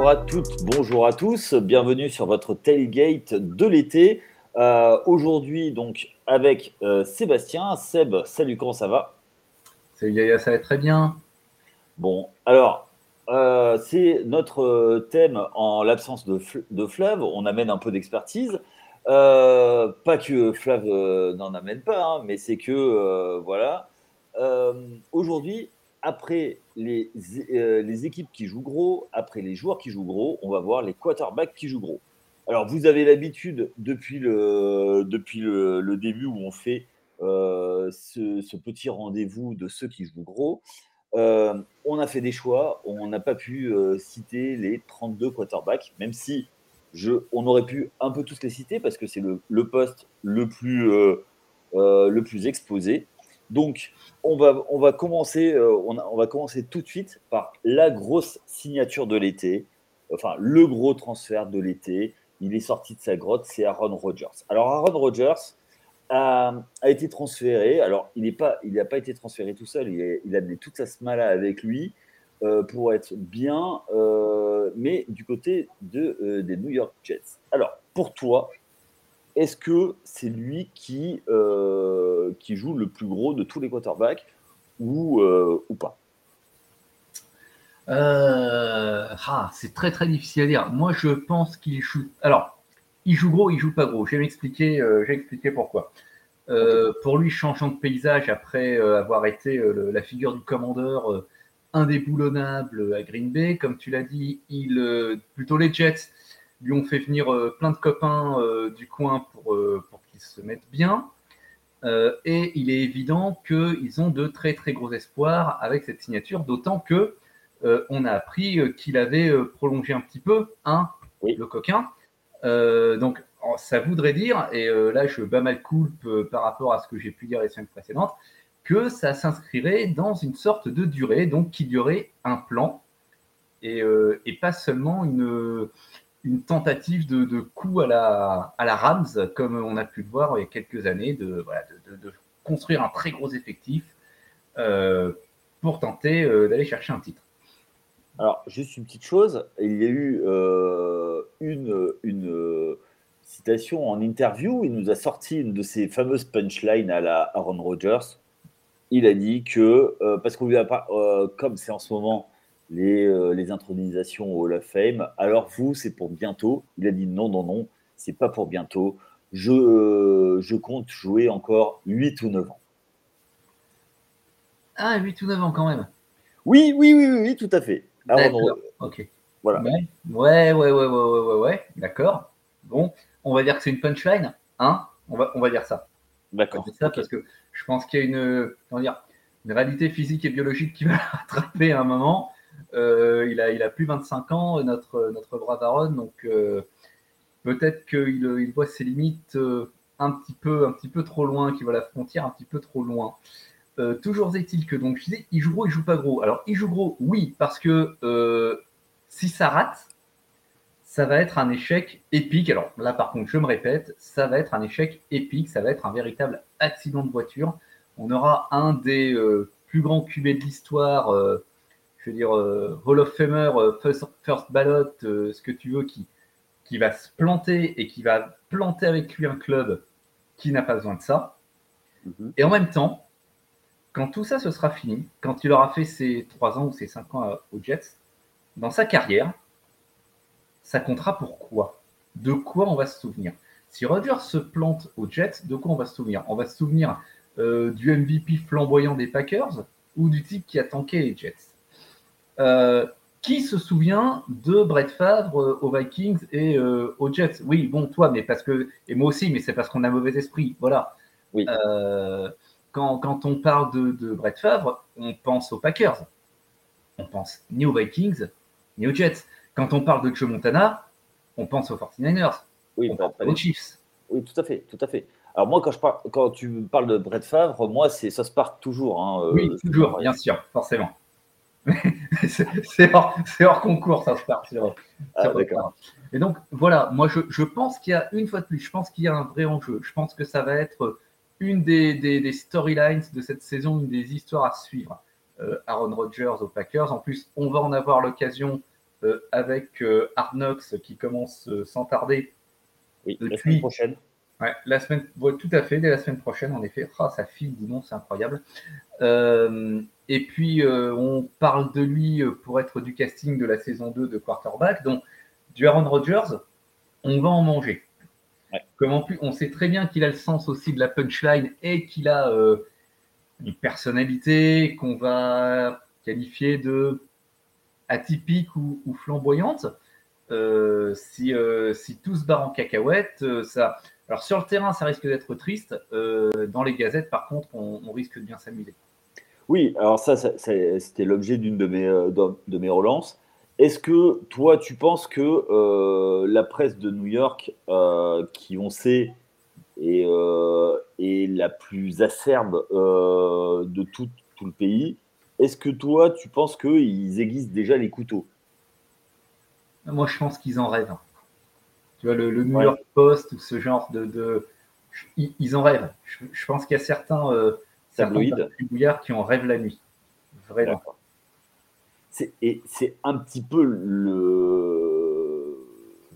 Bonjour à toutes, bonjour à tous, bienvenue sur votre tailgate de l'été. Euh, aujourd'hui, donc, avec euh, Sébastien. Seb, salut, comment ça va? Salut Yaya, ça va très bien. Bon, alors, euh, c'est notre thème en l'absence de, de, Flav. On amène un peu d'expertise. pas que Flav n'en amène pas, hein, mais c'est que, voilà. Aujourd'hui, après les, les, équipes qui jouent gros, après les joueurs qui jouent gros, on va voir les quarterbacks qui jouent gros. Alors, vous avez l'habitude depuis, le, début où on fait euh, ce, petit rendez-vous de ceux qui jouent gros. Euh, on a fait des choix, on n'a pas pu euh, citer les 32 quarterbacks, même si on aurait pu un peu tous les citer parce que c'est le, le, poste le plus exposé. Donc, on va, commencer, on, va commencer tout de suite par la grosse signature de l'été, enfin le gros transfert de l'été. Il est sorti de sa grotte, c'est Aaron Rodgers. Alors, Aaron Rodgers a, été transféré. Alors, il n'a pas, été transféré tout seul, il, a amené toute sa smala avec lui euh, pour être bien, euh, mais du côté de, euh, des New York Jets. Alors, pour toi, est-ce que c'est lui qui, euh, qui joue le plus gros de tous les quarterbacks ou, euh, ou pas? Euh, ah, C'est très très difficile à dire. Moi, je pense qu'il joue. Alors, il joue gros, il joue pas gros. Je vais m'expliquer, expliquer pourquoi. Pour lui, changeant de paysage après avoir été la figure du commandeur indéboulonnable à Green Bay, comme tu l'as dit, il plutôt les Jets lui ont fait venir euh, plein de copains euh, du coin pour, euh, pour qu'ils se mettent bien. et il est évident qu'ils ont de très très gros espoirs avec cette signature, d'autant que on a appris qu'il avait prolongé un petit peu, hein, le coquin. donc ça voudrait dire, et là je bats mal coulpe par rapport à ce que j'ai pu dire les semaines précédentes, que ça s'inscrirait dans une sorte de durée, donc qu'il y aurait un plan et, et pas seulement une, une tentative de, coup à la, à la Rams, comme on a pu le voir il y a quelques années, de, construire un très gros effectif euh, pour tenter euh, d'aller chercher un titre. Alors, juste une petite chose, il y a eu euh, une, une citation en interview, il nous a sorti une de ses fameuses punchlines à la Aaron Rodgers. Il a dit que, parce qu'on lui a pas, comme c'est en ce moment les, euh, les intronisations au Hall of Fame. Alors vous, c'est pour bientôt. Il a dit non, non, non, c'est pas pour bientôt. Je, euh, je compte jouer encore 8 ou 9 ans. Ah, 8 ou 9 ans quand même. Oui, oui, oui, oui, tout à fait. D'accord, ok. Voilà. Ouais, ouais, ouais, ouais, ouais, ouais, ouais, d'accord. Bon, on va dire que c'est une punchline, hein on va, on va dire ça. D'accord. ça parce que je pense qu'il y a une, comment dire, une réalité physique et biologique qui va rattraper à un moment. Euh, il, a, il a plus 25 ans, notre, notre brave Aaron, donc euh, peut-être qu'il il voit ses limites euh, un petit peu, un petit peu trop loin, qu'il voit la frontière un petit peu trop loin. toujours est-il que donc je il joue gros, il joue pas gros. Alors il joue gros, oui, parce que si ça rate, ça va être un échec épique. Alors là, par contre, je me répète, ça va être un échec épique, ça va être un véritable accident de voiture. On aura un des plus grands QB de l'histoire je veux dire, euh, Hall of Famer, euh, first, ballot, euh, ce que tu veux, qui, qui va se planter et qui va planter avec lui un club qui n'a pas besoin de ça. Mhm. Et en même temps, quand tout ça se sera fini, quand il aura fait ses 3 ans ou ses 5 ans aux Jets, dans sa carrière, ça comptera pour quoi? De quoi on va se souvenir? Si Rodgers se plante aux Jets, de quoi on va se souvenir? On va se souvenir du MVP flamboyant des Packers ou du type qui a tanké les Jets? Euh, qui se souvient de Brett Favre euh, aux Vikings et euh, aux Jets? Oui, bon, toi, mais parce que, et moi aussi, mais c'est parce qu'on a mauvais esprit. Voilà. Oui. quand, quand, on parle de, de, Brett Favre, on pense aux Packers. On pense ni aux Vikings, ni aux Jets. Quand on parle de Joe Montana, on pense aux 49ers. Oui, on pense aux Chiefs. Oui, tout à fait, tout à fait. Alors moi, quand, je parle, quand tu parles de Brett Favre, moi, ça se part toujours. Hein, oui, toujours, bien sûr, forcément. c'est hors, concours, ça se part. Ah, et donc, voilà, moi, je, pense qu'il y a, une fois de plus, je pense qu'il y a un vrai enjeu. Je pense que ça va être une des, storylines de cette saison, une des histoires à suivre. Euh, Aaron Rodgers aux Packers. En plus, on va en avoir l'occasion avec Arnox qui commence sans tarder. Oui, la semaine prochaine. Ouais, la semaine, tout à fait, dès la semaine prochaine, en effet. Ah, ça file, dis c'est incroyable. Euh, et puis, euh, on parle de lui euh, pour être du casting de la saison 2 de quarterback. Donc, du Aaron Rodgers, on va en manger. Comme en plus, on sait très bien qu'il a le sens aussi de la punchline et qu'il a une personnalité qu'on va qualifier de atypique ou, ou flamboyante. si, si tout se barre en cacahuète, ça alors sur le terrain, ça risque d'être triste. Euh, dans les gazettes, par contre, on, risque de bien s'amuser. Oui, alors ça, c'était l'objet d'une de mes, euh, de, mes relances. Est-ce que toi, tu penses que euh, la presse de New York, qui on sait est, est la plus acerbe de tout, tout, le pays, est-ce que toi, tu penses qu'ils aiguisent déjà les couteaux? Moi, je pense qu'ils en rêvent. Tu vois, le, New York Post ou ce genre de. Ils, en rêvent. Je, pense qu'il y a certains, euh, bouillards qui en rêvent la nuit. Vraiment. Et c'est un petit peu le,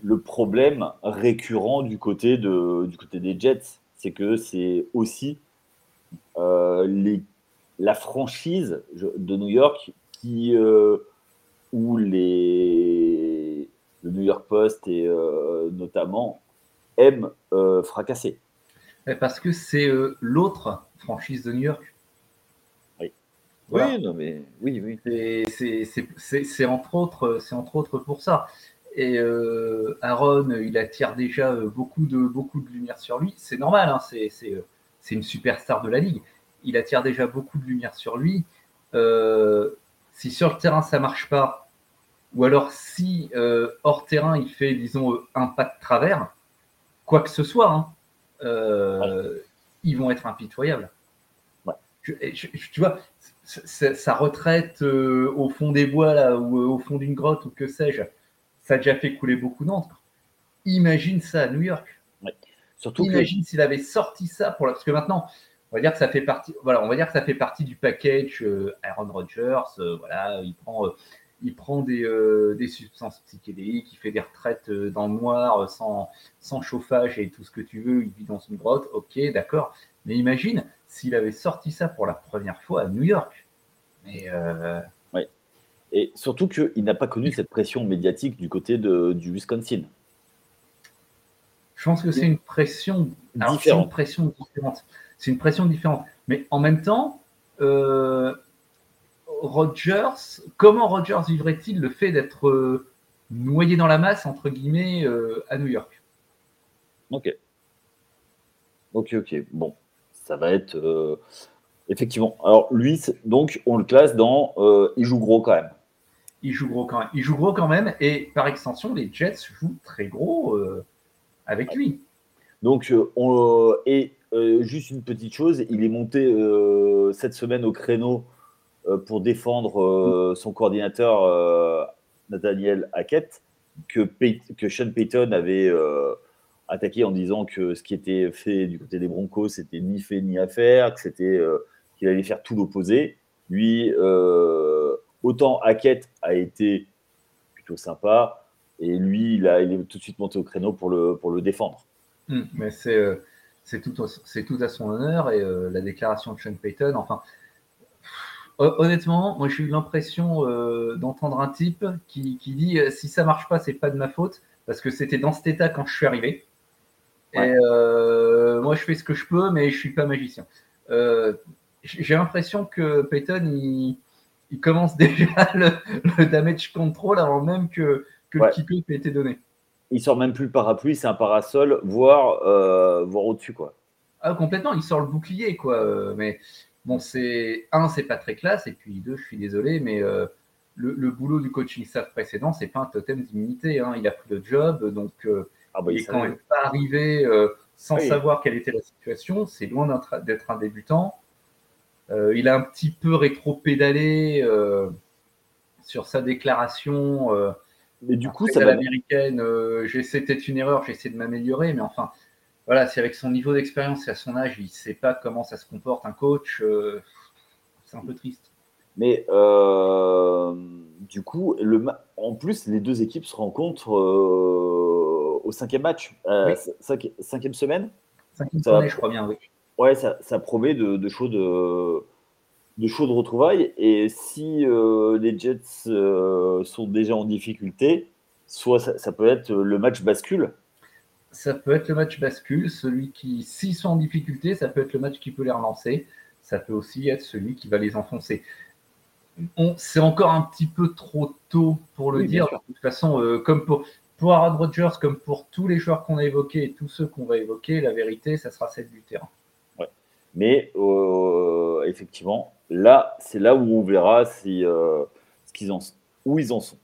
le problème récurrent du côté, de, du côté des Jets. C'est que c'est aussi euh, les, la franchise de New York qui, euh, où les, le New York Post et euh, notamment aiment euh, fracasser. Parce que c'est euh, l'autre franchise de New York. Oui. Oui, non, mais oui, oui. C'est entre autres, c'est entre autres pour ça. Et Aaron, il attire déjà beaucoup de beaucoup de lumière sur lui. C'est normal, hein, c'est une superstar de la ligue. Il attire déjà beaucoup de lumière sur lui. si sur le terrain ça marche pas, ou alors, si euh, hors terrain, il fait, disons, euh, un pas de travers, quoi que ce soit, hein, euh, ils vont être impitoyables. tu vois, sa retraite au fond des bois là, ou au fond d'une grotte ou que sais-je, ça a déjà fait couler beaucoup d'encre. Imagine ça à New York. Surtout Imagine s'il avait sorti ça pour la... parce que maintenant, on va dire que ça fait partie. Voilà, on va dire que ça fait partie du package Aaron Rodgers. voilà, il prend il prend des, euh, des, substances psychédéliques, il fait des retraites euh, dans le noir, euh, sans, sans, chauffage et tout ce que tu veux, il vit dans une grotte, ok, d'accord. Mais imagine s'il avait sorti ça pour la première fois à New York. Mais Oui. Et surtout qu'il n'a pas connu cette pression médiatique du côté de, du Wisconsin. Je pense que c'est une pression différente. C'est une pression différente. C'est une pression différente. Mais en même temps, Rogers, comment Rogers vivrait-il le fait d'être euh, noyé dans la masse, entre guillemets, euh, à New York? Ok. Ok, ok. Bon, ça va être. Euh, effectivement. Alors, lui, donc, on le classe dans. il joue gros quand même. Il joue gros quand même. Il joue gros quand même. Et par extension, les Jets jouent très gros avec lui. Donc, on, et juste une petite chose, il est monté cette semaine au créneau pour défendre euh, son coordinateur euh, Nathaniel Hackett, que, Sean Payton avait attaqué en disant que ce qui était fait du côté des Broncos, c'était ni fait ni à faire, que qu'il allait faire tout l'opposé. Lui, autant Hackett a été plutôt sympa, et lui, il, a, est tout de suite monté au créneau pour le, pour le défendre. Hmm, mais c'est c'est tout, tout, à son honneur, et la déclaration de Sean Payton, enfin, Honnêtement, moi j'ai eu l'impression euh, d'entendre un type qui, dit euh, si ça marche pas, c'est pas de ma faute, parce que c'était dans cet état quand je suis arrivé. Et euh, moi je fais ce que je peux, mais je suis pas magicien. j'ai l'impression que Peyton il, commence déjà le, damage control avant même que, que le kick ait été donné. Il sort même plus le parapluie, c'est un parasol, voire, voire au-dessus quoi. Ah, complètement, il sort le bouclier quoi. mais Bon, c'est un, c'est pas très classe, et puis deux, je suis désolé, mais euh, le, boulot du coaching staff précédent, c'est pas un totem d'immunité. Hein. Il a pris le job, donc euh, ah bah, il est quand même pas arrivé euh, sans savoir quelle était la situation. C'est loin d'être un débutant. il a un petit peu rétro-pédalé sur sa déclaration. mais du coup, ça va. l'américaine, j'essaie peut-être une erreur, j'essaie de m'améliorer, mais enfin, voilà, si avec son niveau d'expérience et à son âge, il ne sait pas comment ça se comporte un coach, euh, c'est un peu triste. Mais du coup, le, en plus, les deux équipes se rencontrent au cinquième match, cinquième semaine. Cinquième semaine, je crois bien, oui. Ouais, ça, ça promet de, de chaudes de chaudes retrouvailles. Et si les Jets sont déjà en difficulté, soit ça, peut être le match bascule. Ça peut être le match bascule. Celui qui, s'ils sont en difficulté, ça peut être le match qui peut les relancer. Ça peut aussi être celui qui va les enfoncer. C'est encore un petit peu trop tôt pour le dire. De toute façon, euh, comme pour, pour Aaron Rodgers, comme pour tous les joueurs qu'on a évoqués et tous ceux qu'on va évoquer, la vérité, ça sera celle du terrain. Ouais. Mais euh, effectivement, là, c'est là où on verra si, euh, ce qu'ils en, où ils en sont.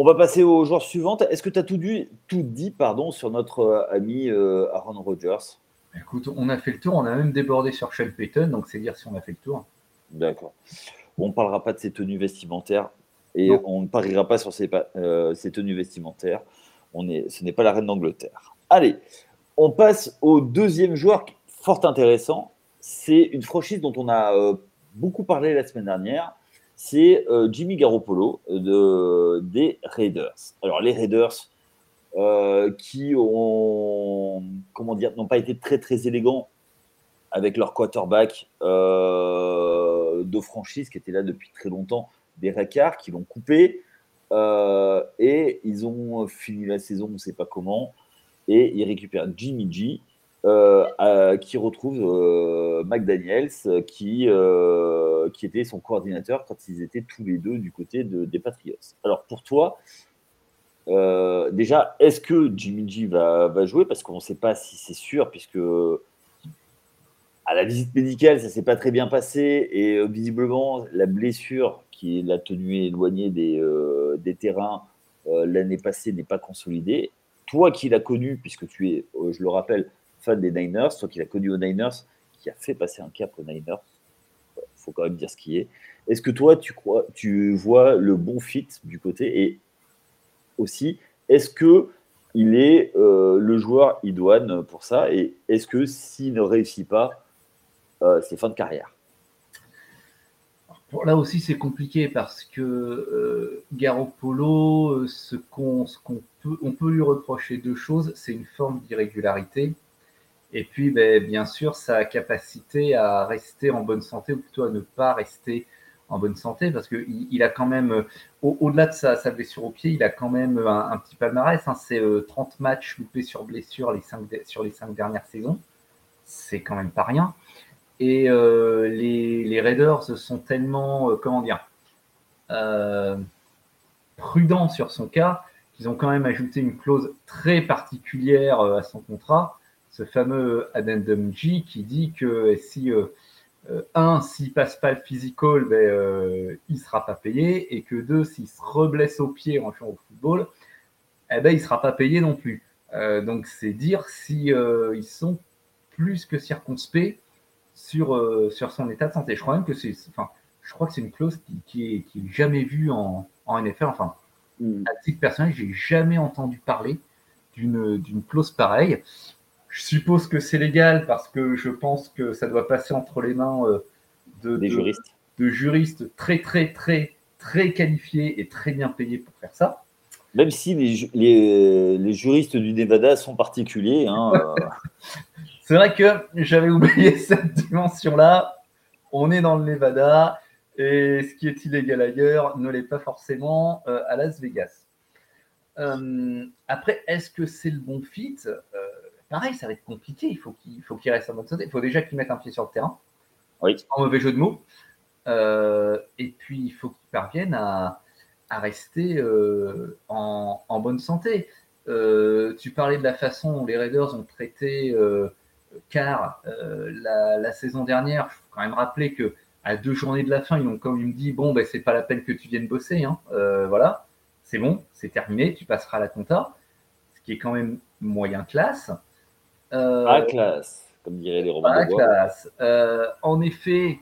On va passer aux joueurs suivants. Est-ce que tu as tout dit, tout dit pardon, sur notre euh, ami euh, Aaron Rodgers? Écoute, on a fait le tour, on a même débordé sur Sean Payton, donc c'est dire si on a fait le tour. D'accord. On ne parlera pas de ses tenues vestimentaires et on ne pariera pas sur ses, euh, tenues vestimentaires. On est, ce n'est pas la reine d'Angleterre. Allez, on passe au deuxième joueur fort intéressant. C'est une franchise dont on a beaucoup parlé la semaine dernière c'est euh, Jimmy Garoppolo de, des Raiders. Alors les Raiders euh, qui ont comment dire n'ont pas été très très élégants avec leur quarterback euh, de franchise qui était là depuis très longtemps, des Rackars qui l'ont coupé et ils ont fini la saison, on ne sait pas comment, et ils récupèrent Jimmy G euh, qui retrouve euh, McDaniels, qui, euh, qui était son coordinateur quand ils étaient tous les deux du côté des Patriots. Alors pour toi, déjà, est-ce que Jimmy G va, va jouer? Parce qu'on ne sait pas si c'est sûr, puisque à la visite médicale, ça s'est pas très bien passé et visiblement la blessure qui l'a tenu éloigné des, des terrains l'année passée n'est pas consolidée. Toi qui l'as connu, puisque tu es, je le rappelle, fan des Niners, toi qui l'as connu aux Niners, qui a fait passer un cap aux Niners, il faut quand même dire ce qui est. Est-ce que toi, tu, crois, tu vois le bon fit du côté? Et aussi, est-ce que il est euh, le joueur idoine pour ça? Et est-ce que s'il ne réussit pas, euh, c'est fin de carrière? Là aussi, c'est compliqué parce que euh, Garoppolo, ce qu'on peut, on peut lui reprocher deux choses. C'est une forme d'irrégularité et puis, ben, bien sûr, sa capacité à rester en bonne santé, ou plutôt à ne pas rester en bonne santé, parce qu'il il a quand même, au-delà de sa, sa, blessure au pied, il a quand même un, petit palmarès. Hein, c'est 30 euh, matchs loupés sur blessure les cinq, sur les cinq dernières saisons. C'est quand même pas rien. Et euh, les, les, Raiders sont tellement, euh, comment dire, prudents sur son cas qu'ils ont quand même ajouté une clause très particulière à son contrat ce fameux addendum J qui dit que si euh, euh, un, s'il passe pas le physical, ben, euh, il sera pas payé, et que deux, s'il se reblesse au pied en jouant au football, eh ben, il sera pas payé non plus. donc c'est dire si ils sont plus que circonspects sur, sur son état de santé. Je crois même que c'est, enfin, je crois que c'est une clause qui, est, qui est jamais vue en, en NFL. Enfin, mm. à titre personnel, j'ai jamais entendu parler d'une, d'une clause pareille. Je suppose que c'est légal parce que je pense que ça doit passer entre les mains euh, de, Des juristes. de juristes très, très, très, très qualifiés et très bien payés pour faire ça. Même si les, les, les juristes du Nevada sont particuliers. Hein, euh. c'est vrai que j'avais oublié cette dimension-là. On est dans le Nevada et ce qui est illégal ailleurs ne l'est pas forcément euh, à Las Vegas. après, est-ce que c'est le bon fit? Pareil, ça va être compliqué. Il faut qu'il faut qu'il reste en bonne santé. Il faut déjà qu'il mette un pied sur le terrain. Oui. En mauvais jeu de mots. Euh, et puis, il faut qu'il parvienne à, rester euh, en, bonne santé. Euh, tu parlais de la façon dont les Raiders ont traité car la, saison dernière. Il faut quand même rappeler que à deux journées de la fin, ils ont quand même dit bon, ben, c'est pas la peine que tu viennes bosser. Hein. voilà, c'est bon, c'est terminé, tu passeras à la compta. Ce qui est quand même moyen classe. À classe, comme diraient les romans. À classe. Euh, en effet,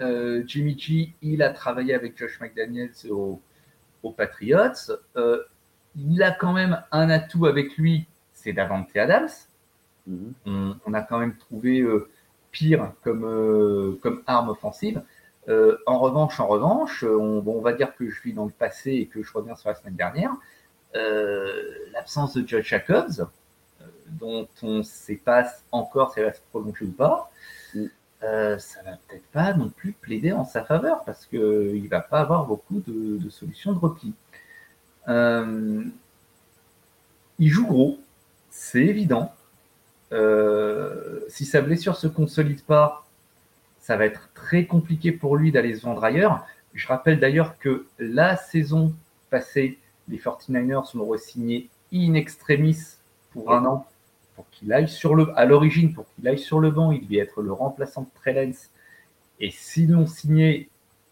euh, Jimmy G, il a travaillé avec Josh McDaniels aux, Patriots. il a quand même un atout avec lui, c'est Davante Adams. Mhm. on, a quand même trouvé pire comme, comme arme offensive. en revanche, en revanche, on, on, va dire que je vis dans le passé et que je reviens sur la semaine dernière. L'absence de Josh Jacobs, dont on ne sait pas encore si elle va se prolonger ou pas, mm. euh, ça va peut-être pas non plus plaider en sa faveur parce qu'il ne va pas avoir beaucoup de, solutions de repli. Euh, il joue gros, c'est évident. Euh, si sa blessure se consolide pas, ça va être très compliqué pour lui d'aller se vendre ailleurs. Je rappelle d'ailleurs que la saison passée, les 49ers l'ont re-signé in extremis pour un an pour qu'il aille sur le, à l'origine, pour qu'il aille sur le banc, il devait être le remplaçant de Trellens. Et s'ils l'ont signé,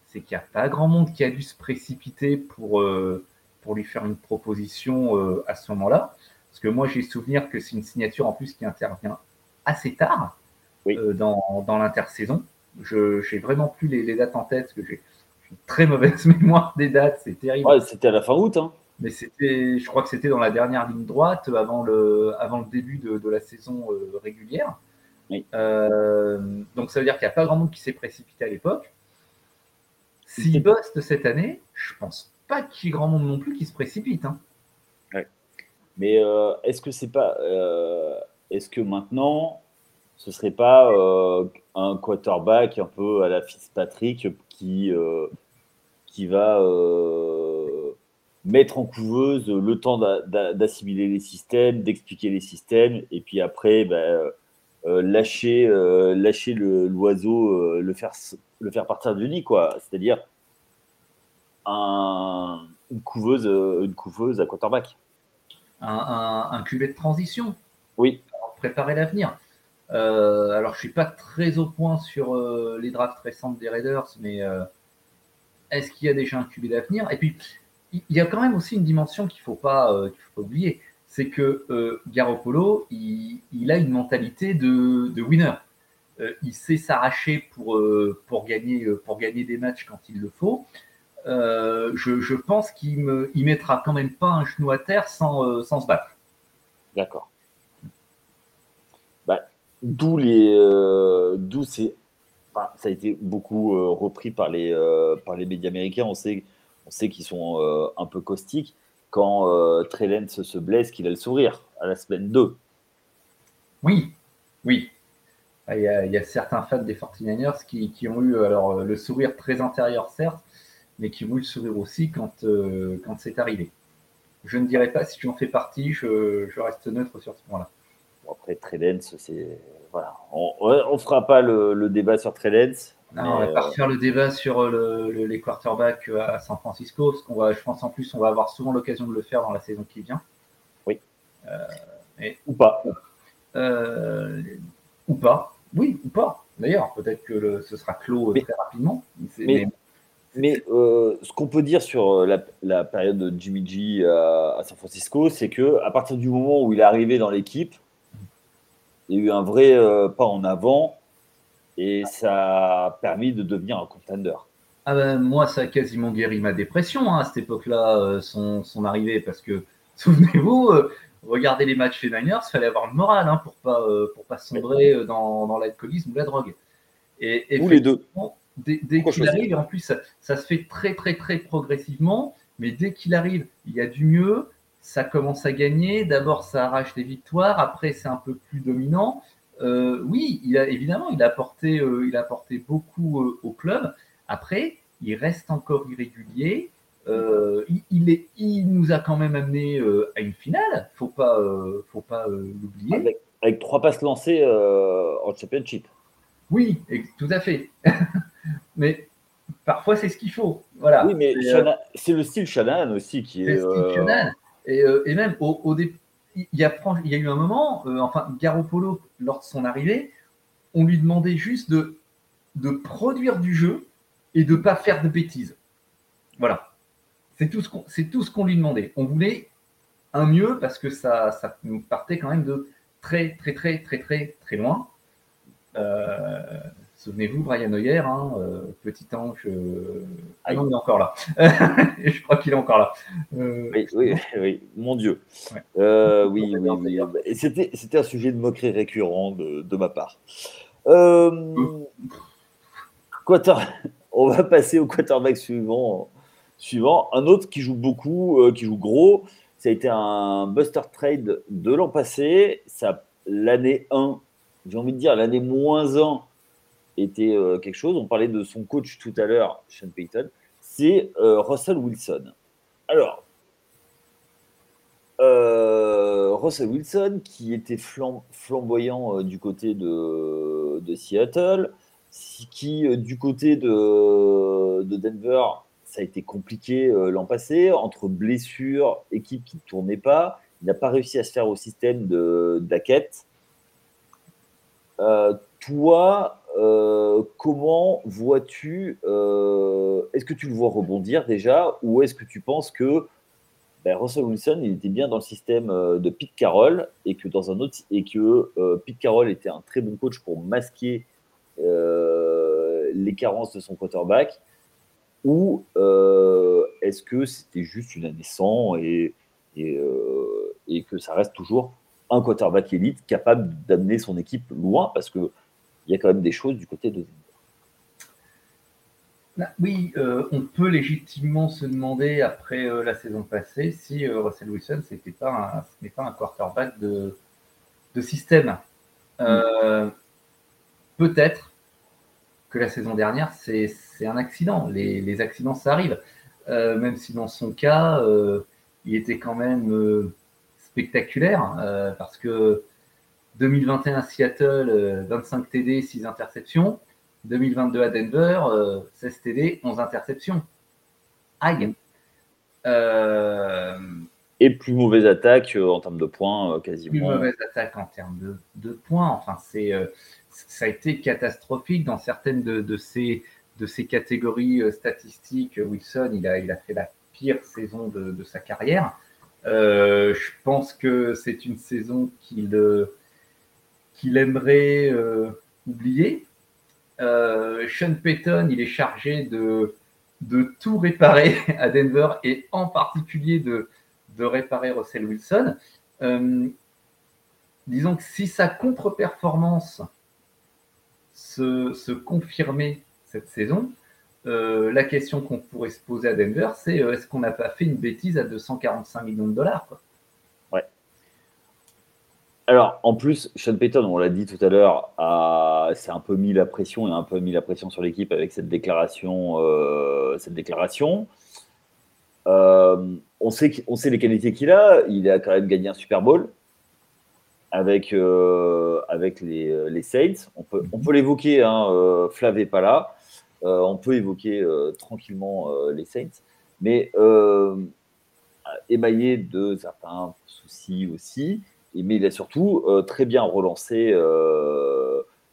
c'est qu'il n'y a pas grand monde qui a dû se précipiter pour, euh, pour lui faire une proposition euh, à ce moment-là. Parce que moi, j'ai souvenir que c'est une signature en plus qui intervient assez tard euh, dans, dans l'intersaison. Je n'ai vraiment plus les, dates en tête, parce que j'ai une très mauvaise mémoire des dates, c'est terrible. c'était à la fin août. Hein mais c'était, je crois que c'était dans la dernière ligne droite avant le, avant le début de, la saison euh, régulière. Euh, donc ça veut dire qu'il n'y a pas grand monde qui s'est précipité à l'époque. S'il bosse cette année, je pense pas qu'il y ait grand monde non plus qui se précipite. Hein. Mais euh, est-ce que c'est pas, est-ce que maintenant, ce serait pas un quarterback un peu à la Fitzpatrick qui qui va mettre en couveuse le temps d'assimiler les systèmes, d'expliquer les systèmes, et puis après, ben, euh, euh, lâcher, euh, lâcher l'oiseau, le, faire, le faire partir du nid, quoi. C'est-à-dire un, une, couveuse, une couveuse à quarterback. Un, un, un de transition. Oui. Pour préparer l'avenir. alors, je suis pas très au point sur les drafts récentes des Raiders, mais est-ce qu'il y a déjà un QB d'avenir? Et puis, il y a quand même aussi une dimension qu'il ne faut, pas, euh, faut oublier. C'est que euh, Garoppolo, il, a une mentalité de, winner. Euh, il sait s'arracher pour, pour, gagner, pour gagner des matchs quand il le faut. Je, pense qu'il ne mettra quand même pas un genou à terre sans, sans se battre. D'accord. Bah, d'où les, d'où ça a été beaucoup repris par les, par les médias américains. On sait on sait qu'ils sont euh, un peu caustiques. Quand euh, Trellens se blesse, qu'il a le sourire à la semaine 2. Oui, oui. Ah, il y, a, certains fans des 49ers qui, ont eu alors, le sourire très intérieur, certes, mais qui ont eu le sourire aussi quand, euh, quand c'est arrivé. Je ne dirais pas si j'en fais partie, je, reste neutre sur ce point-là. après, Trellens, c'est. Voilà. On ne fera pas le, le débat sur Trellens. On va pas refaire le débat sur euh, les quarterbacks euh, à San Francisco, parce qu'on va, je pense en plus, on va avoir souvent l'occasion de le faire dans la saison qui vient. Oui. Euh, ou pas. ou pas. Oui, ou pas. D'ailleurs, peut-être que ce sera clos très rapidement. Mais, ce qu'on peut dire sur la, période de Jimmy G à, San Francisco, c'est que à partir du moment où il est arrivé dans l'équipe, il y a eu un vrai pas en avant et ça a permis de devenir un contender. Ah ben, moi, ça a quasiment guéri ma dépression hein, à cette époque-là, euh, son, son, arrivée, parce que souvenez-vous, euh, regardez les matchs des Niners, il fallait avoir le moral hein, pour pas euh, pour pas sombrer dans, dans l'alcoolisme ou la drogue. Et, ou les deux. Dès, dès qu'il arrive, et en plus ça, ça, se fait très très très progressivement, mais dès qu'il arrive, il y a du mieux, ça commence à gagner. D'abord, ça arrache des victoires, après c'est un peu plus dominant. Euh, oui, il a, évidemment, il a apporté, euh, il a apporté beaucoup euh, au club. Après, il reste encore irrégulier. Il, est, il, nous a quand même amené à une finale. Faut pas, faut pas l'oublier. Avec, trois passes lancées en championship. Oui, tout à fait. mais parfois, c'est ce qu'il faut. Voilà. Oui, mais c'est le style Shannon aussi qui est. Le style Et, et, même au, au, il y, a, eu un moment, euh, enfin, Garoppolo, lors de son arrivée, on lui demandait juste de, de produire du jeu et de ne pas faire de bêtises. Voilà. C'est tout ce qu'on lui demandait. On voulait un mieux parce que ça, ça nous partait quand même de très, très, très, très, très, très loin. Euh, Souvenez-vous, Brian Hoyer, hein, euh, petit ange. Euh, ah non, il est encore là. je crois qu'il est encore là. Euh, oui, oui, oui, mon Dieu. oui, oui, oui. C'était, un sujet de moquerie récurrent de, de ma part. Quarter... on va passer au quarterback suivant. Suivant, un autre qui joue beaucoup, qui joue gros, ça a été un buster trade de l'an passé. Ça, l'année 1, j'ai envie de dire l'année moins 1 était euh, quelque chose. On parlait de son coach tout à l'heure, Sean Payton. C'est euh, Russell Wilson. Alors, Russell Wilson, qui était flamboyant du côté de, Seattle, qui du côté de, de Denver ça a été compliqué euh, l'an passé, entre blessures, équipe qui ne tournait pas. Il n'a pas réussi à se faire au système de d'Aquette. Euh, toi, euh, comment vois-tu Est-ce que tu le vois rebondir déjà Ou est-ce que tu penses que ben, Russell Wilson il était bien dans le système de Pete Carroll et que dans un autre et que Pete Carroll était un très bon coach pour masquer les carences de son quarterback ou euh, est-ce que c'était juste une année sans et, euh, et, que ça reste toujours un quarterback élite capable d'amener son équipe loin? Parce qu'il y a quand même des choses du côté de bah, oui, euh, on peut légitimement se demander après la saison passée si Russell Wilson c'était pas n'est pas un quarterback de, de système. Peut-être, que la saison dernière, c'est un accident. Les, accidents, ça arrive. Euh, même si dans son cas, euh, il était quand même euh, spectaculaire, parce que 2021 à Seattle, 25 TD, 6 interceptions. 2022 à Denver, 16 TD, 11 interceptions. Aïe. Et plus mauvaise attaque en termes de points, quasiment. Plus mauvaise attaque en termes de, de points. Enfin, c'est ça a été catastrophique dans certaines de, ces, de ces catégories euh, statistiques. Wilson, il a, il a fait la pire saison de, sa carrière. Euh, je pense que c'est une saison qu'il euh, qu'il aimerait oublier. Sean Payton, il est chargé de, de tout réparer à Denver et en particulier de, de réparer Russell Wilson. disons que si sa contre-performance se, confirmer cette saison, euh, la question qu'on pourrait se poser à Denver, c'est euh, est-ce qu'on n'a pas fait une bêtise à 245 millions de dollars. Alors, en plus, Sean Payton, on l'a dit tout à l'heure, c'est un peu mis la pression et un peu mis la pression sur l'équipe avec cette déclaration. Euh, cette déclaration. on, sait, on sait les qualités qu'il a. Il a quand même gagné un Super Bowl avec, euh, avec les, euh, Saints. On peut, on peut l'évoquer, hein, euh, Flav n'est pas là. on peut évoquer tranquillement les Saints. Mais émaillé de certains soucis aussi. Mais il a surtout très bien relancé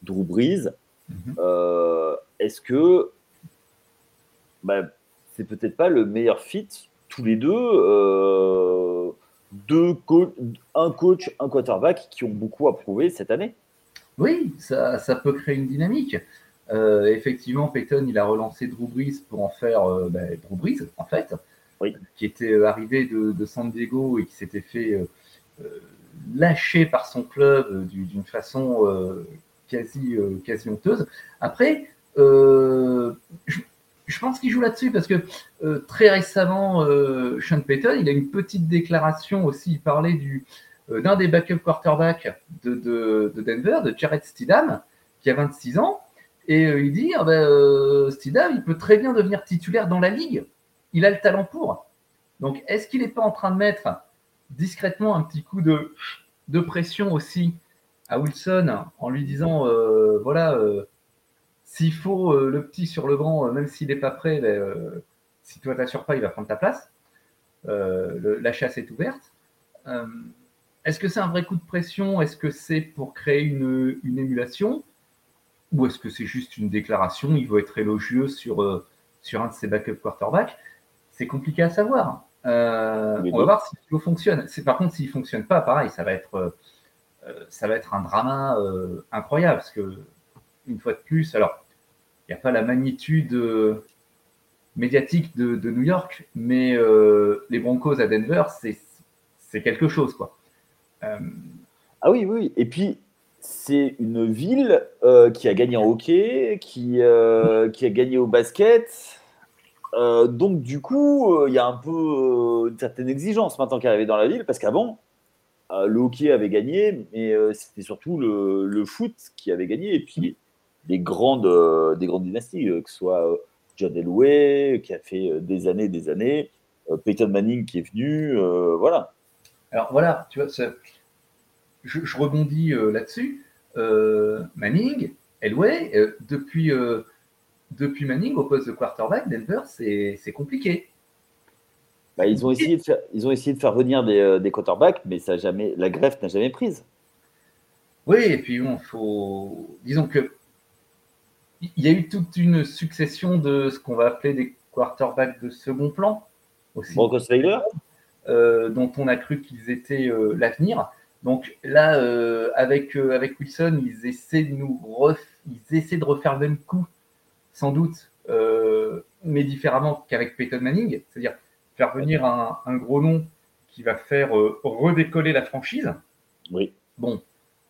Drew Brees. Mhm. Est-ce que bah, c'est peut-être pas le meilleur fit tous les deux deux un coach, un quarterback qui ont beaucoup approuvé cette année? Oui, ça, ça peut créer une dynamique. Euh, effectivement, Peyton, il a relancé Drew Brees pour en faire euh, ben, Drew Brees, en fait, qui était euh, arrivé de, San Diego et qui s'était fait lâcher par son club d'une façon quasi, quasi honteuse. Après, je, pense qu'il joue là-dessus parce que euh, très récemment, euh, Sean Payton, il a une petite déclaration aussi. Il parlait du, euh, d'un des backup quarterbacks de, de, Denver, de Jared Stidham, qui a 26 ans. Et il dit ah ben, Stidham, il peut très bien devenir titulaire dans la ligue. Il a le talent pour. Donc, est-ce qu'il n'est pas en train de mettre discrètement un petit coup de, de pression aussi à Wilson en lui disant voilà s'il faut euh, le petit sur le grand, euh, même s'il n'est pas prêt, ben, euh, si toi t'assures pas, il va prendre ta place. la chasse est ouverte. est-ce que c'est un vrai coup de pression? Est-ce que c'est pour créer une, émulation? Ou est-ce que c'est juste une déclaration? Il veut être élogieux sur, sur un de ses backup quarterbacks C'est compliqué à savoir. On va voir si le fonctionne. par contre, s'il ne fonctionne pas, pareil, ça va être, ça va être un drama incroyable. Parce que une fois de plus, alors, il n'y a pas la magnitude euh, médiatique de, New York, mais euh, les Broncos à Denver, c'est quelque chose, quoi. Euh, ah oui, oui. Et puis, c'est une ville qui a gagné en hockey, qui, qui a gagné au basket. Donc, du coup, il y a un peu une certaine exigence maintenant qui est arrivée dans la ville, parce qu'avant, le hockey avait gagné, mais c'était surtout le, foot qui avait gagné. Et puis, des grandes, des grandes dynasties, que ce soit John Elway, qui a fait des années des années, Peyton Manning qui est venu, voilà. Alors voilà, tu vois, je, rebondis euh, là-dessus. Euh, Manning, Elway, euh, depuis, depuis Manning au poste de quarterback, Denver, c'est compliqué. Bah, ils, ont essayé de faire, ils ont essayé de faire venir des, des quarterbacks, mais ça jamais, la greffe n'a jamais prise. Oui, et puis bon, faut. Disons que. Il y a eu toute une succession de ce qu'on va appeler des quarterbacks de second plan. Aussi. Broncos euh, dont on a cru qu'ils étaient euh, l'avenir. Donc là, euh, avec, avec Wilson, ils essaient, de nous ils essaient de refaire le même coup, sans doute, mais différemment qu'avec Peyton Manning, c'est-à-dire faire venir un, gros nom qui va faire redécoller la franchise. Oui. Bon,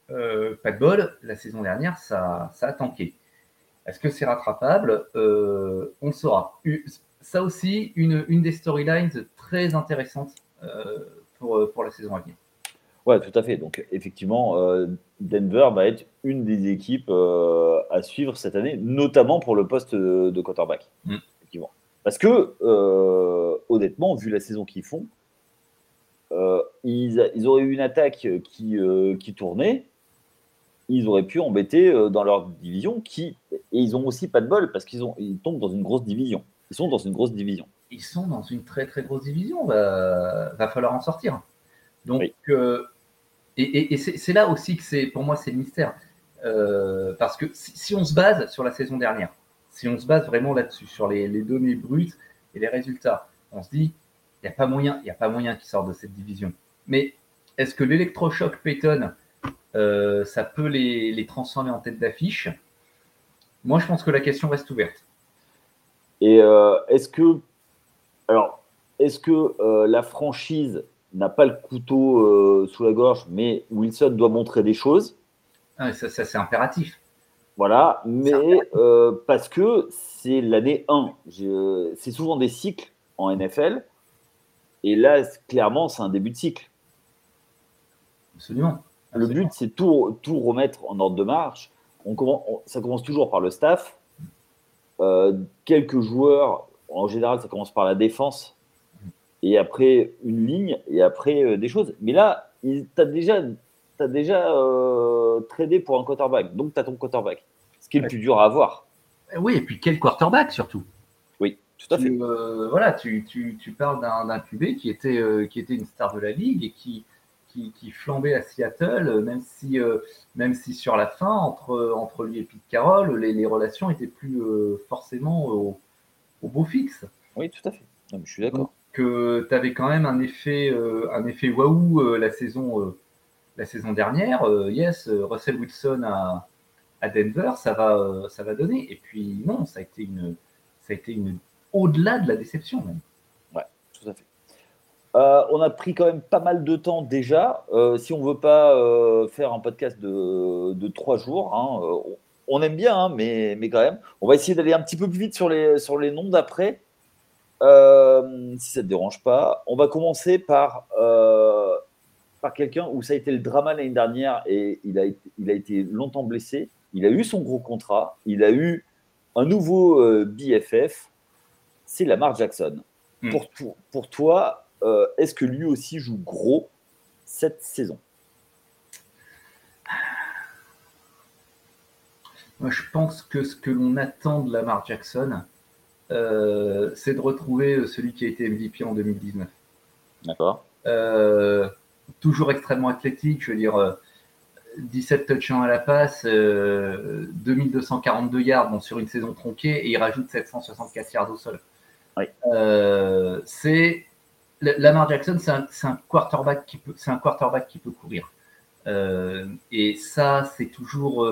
pas de bol, la saison dernière, ça, ça a tanké. Est-ce que c'est rattrapable? On le saura. Ça aussi, une, une des storylines très intéressantes euh, pour, euh, pour la saison à venir. Ouais, tout à fait. Donc, effectivement, euh, Denver va être une des équipes à suivre cette année, notamment pour le poste de, quarterback. Mm. Parce que, honnêtement, vu la saison qu'ils font, ils, ils, auraient eu une attaque qui, qui tournait, ils auraient pu embêter dans leur division, qui, et ils ont aussi pas de bol parce qu'ils ils tombent dans une grosse division. Ils sont dans une grosse division ils sont dans une très très grosse division. Va, va falloir en sortir. Donc, euh, et, c'est là aussi que c'est, pour moi, c'est le mystère. Euh, parce que si, on se base sur la saison dernière, si on se base vraiment là-dessus, sur les, données brutes et les résultats, on se dit, il n'y a pas moyen, il a pas moyen qui sortent de cette division. Mais est-ce que l'électrochoc Payton, euh, ça peut les, les transformer en tête d'affiche? Moi, je pense que la question reste ouverte. Et est-ce que alors, est-ce que euh, la franchise n'a pas le couteau euh, sous la gorge, mais Wilson doit montrer des choses ah, Ça, c'est impératif. Voilà, mais euh, parce que c'est l'année 1. C'est souvent des cycles en NFL. Et là, clairement, c'est un début de cycle. Absolument. Le but, c'est tout, tout remettre en ordre de marche. On commence, ça commence toujours par le staff. quelques joueurs en général, ça commence par la défense, et après une ligne, et après euh, des choses. Mais là, tu as déjà, as déjà euh, tradé pour un quarterback, donc tu as ton quarterback. Ce qui est le plus dur à avoir. Oui, et puis quel quarterback surtout? Oui, tout à fait. Euh, voilà, tu, tu, tu parles d'un QB qui était, qui était une star de la ligue et qui, qui, qui flambait à Seattle, même si, même si sur la fin, entre, entre lui et Pete Carroll, les, les relations étaient plus forcément au beau fixe. Oui, tout à fait. je suis d'accord. Que tu avais quand même un effet, euh, un effet waouh euh, la saison, euh, la saison dernière. yes, Russell Wilson à, Denver, ça va, ça va donner. Et puis non, ça a été une, ça a été une au-delà de la déception même. Ouais, tout à fait. on a pris quand même pas mal de temps déjà. si on veut pas faire un podcast de, de trois jours, hein, on aime bien, hein, mais, mais quand même. On va essayer d'aller un petit peu plus vite sur les, sur les noms d'après, euh, si ça ne te dérange pas. On va commencer par, euh, par quelqu'un où ça a été le drama l'année dernière et il a, été, il a été longtemps blessé. Il a eu son gros contrat, il a eu un nouveau euh, BFF, c'est Lamar Jackson. Hmm. Pour, pour, toi, est-ce que lui aussi joue gros cette saison? Moi, je pense que ce que l'on attend de Lamar Jackson, euh, c'est de retrouver euh, celui qui a été MVP en 2019. D'accord. Euh, toujours extrêmement athlétique, je veux dire, 17 touchdowns à la passe, 2242 yards sur une saison tronquée et il rajoute 764 yards au sol. Oui. c'est Lamar Jackson, c'est un, un, quarterback qui peut, c'est un quarterback qui peut courir. et ça, c'est toujours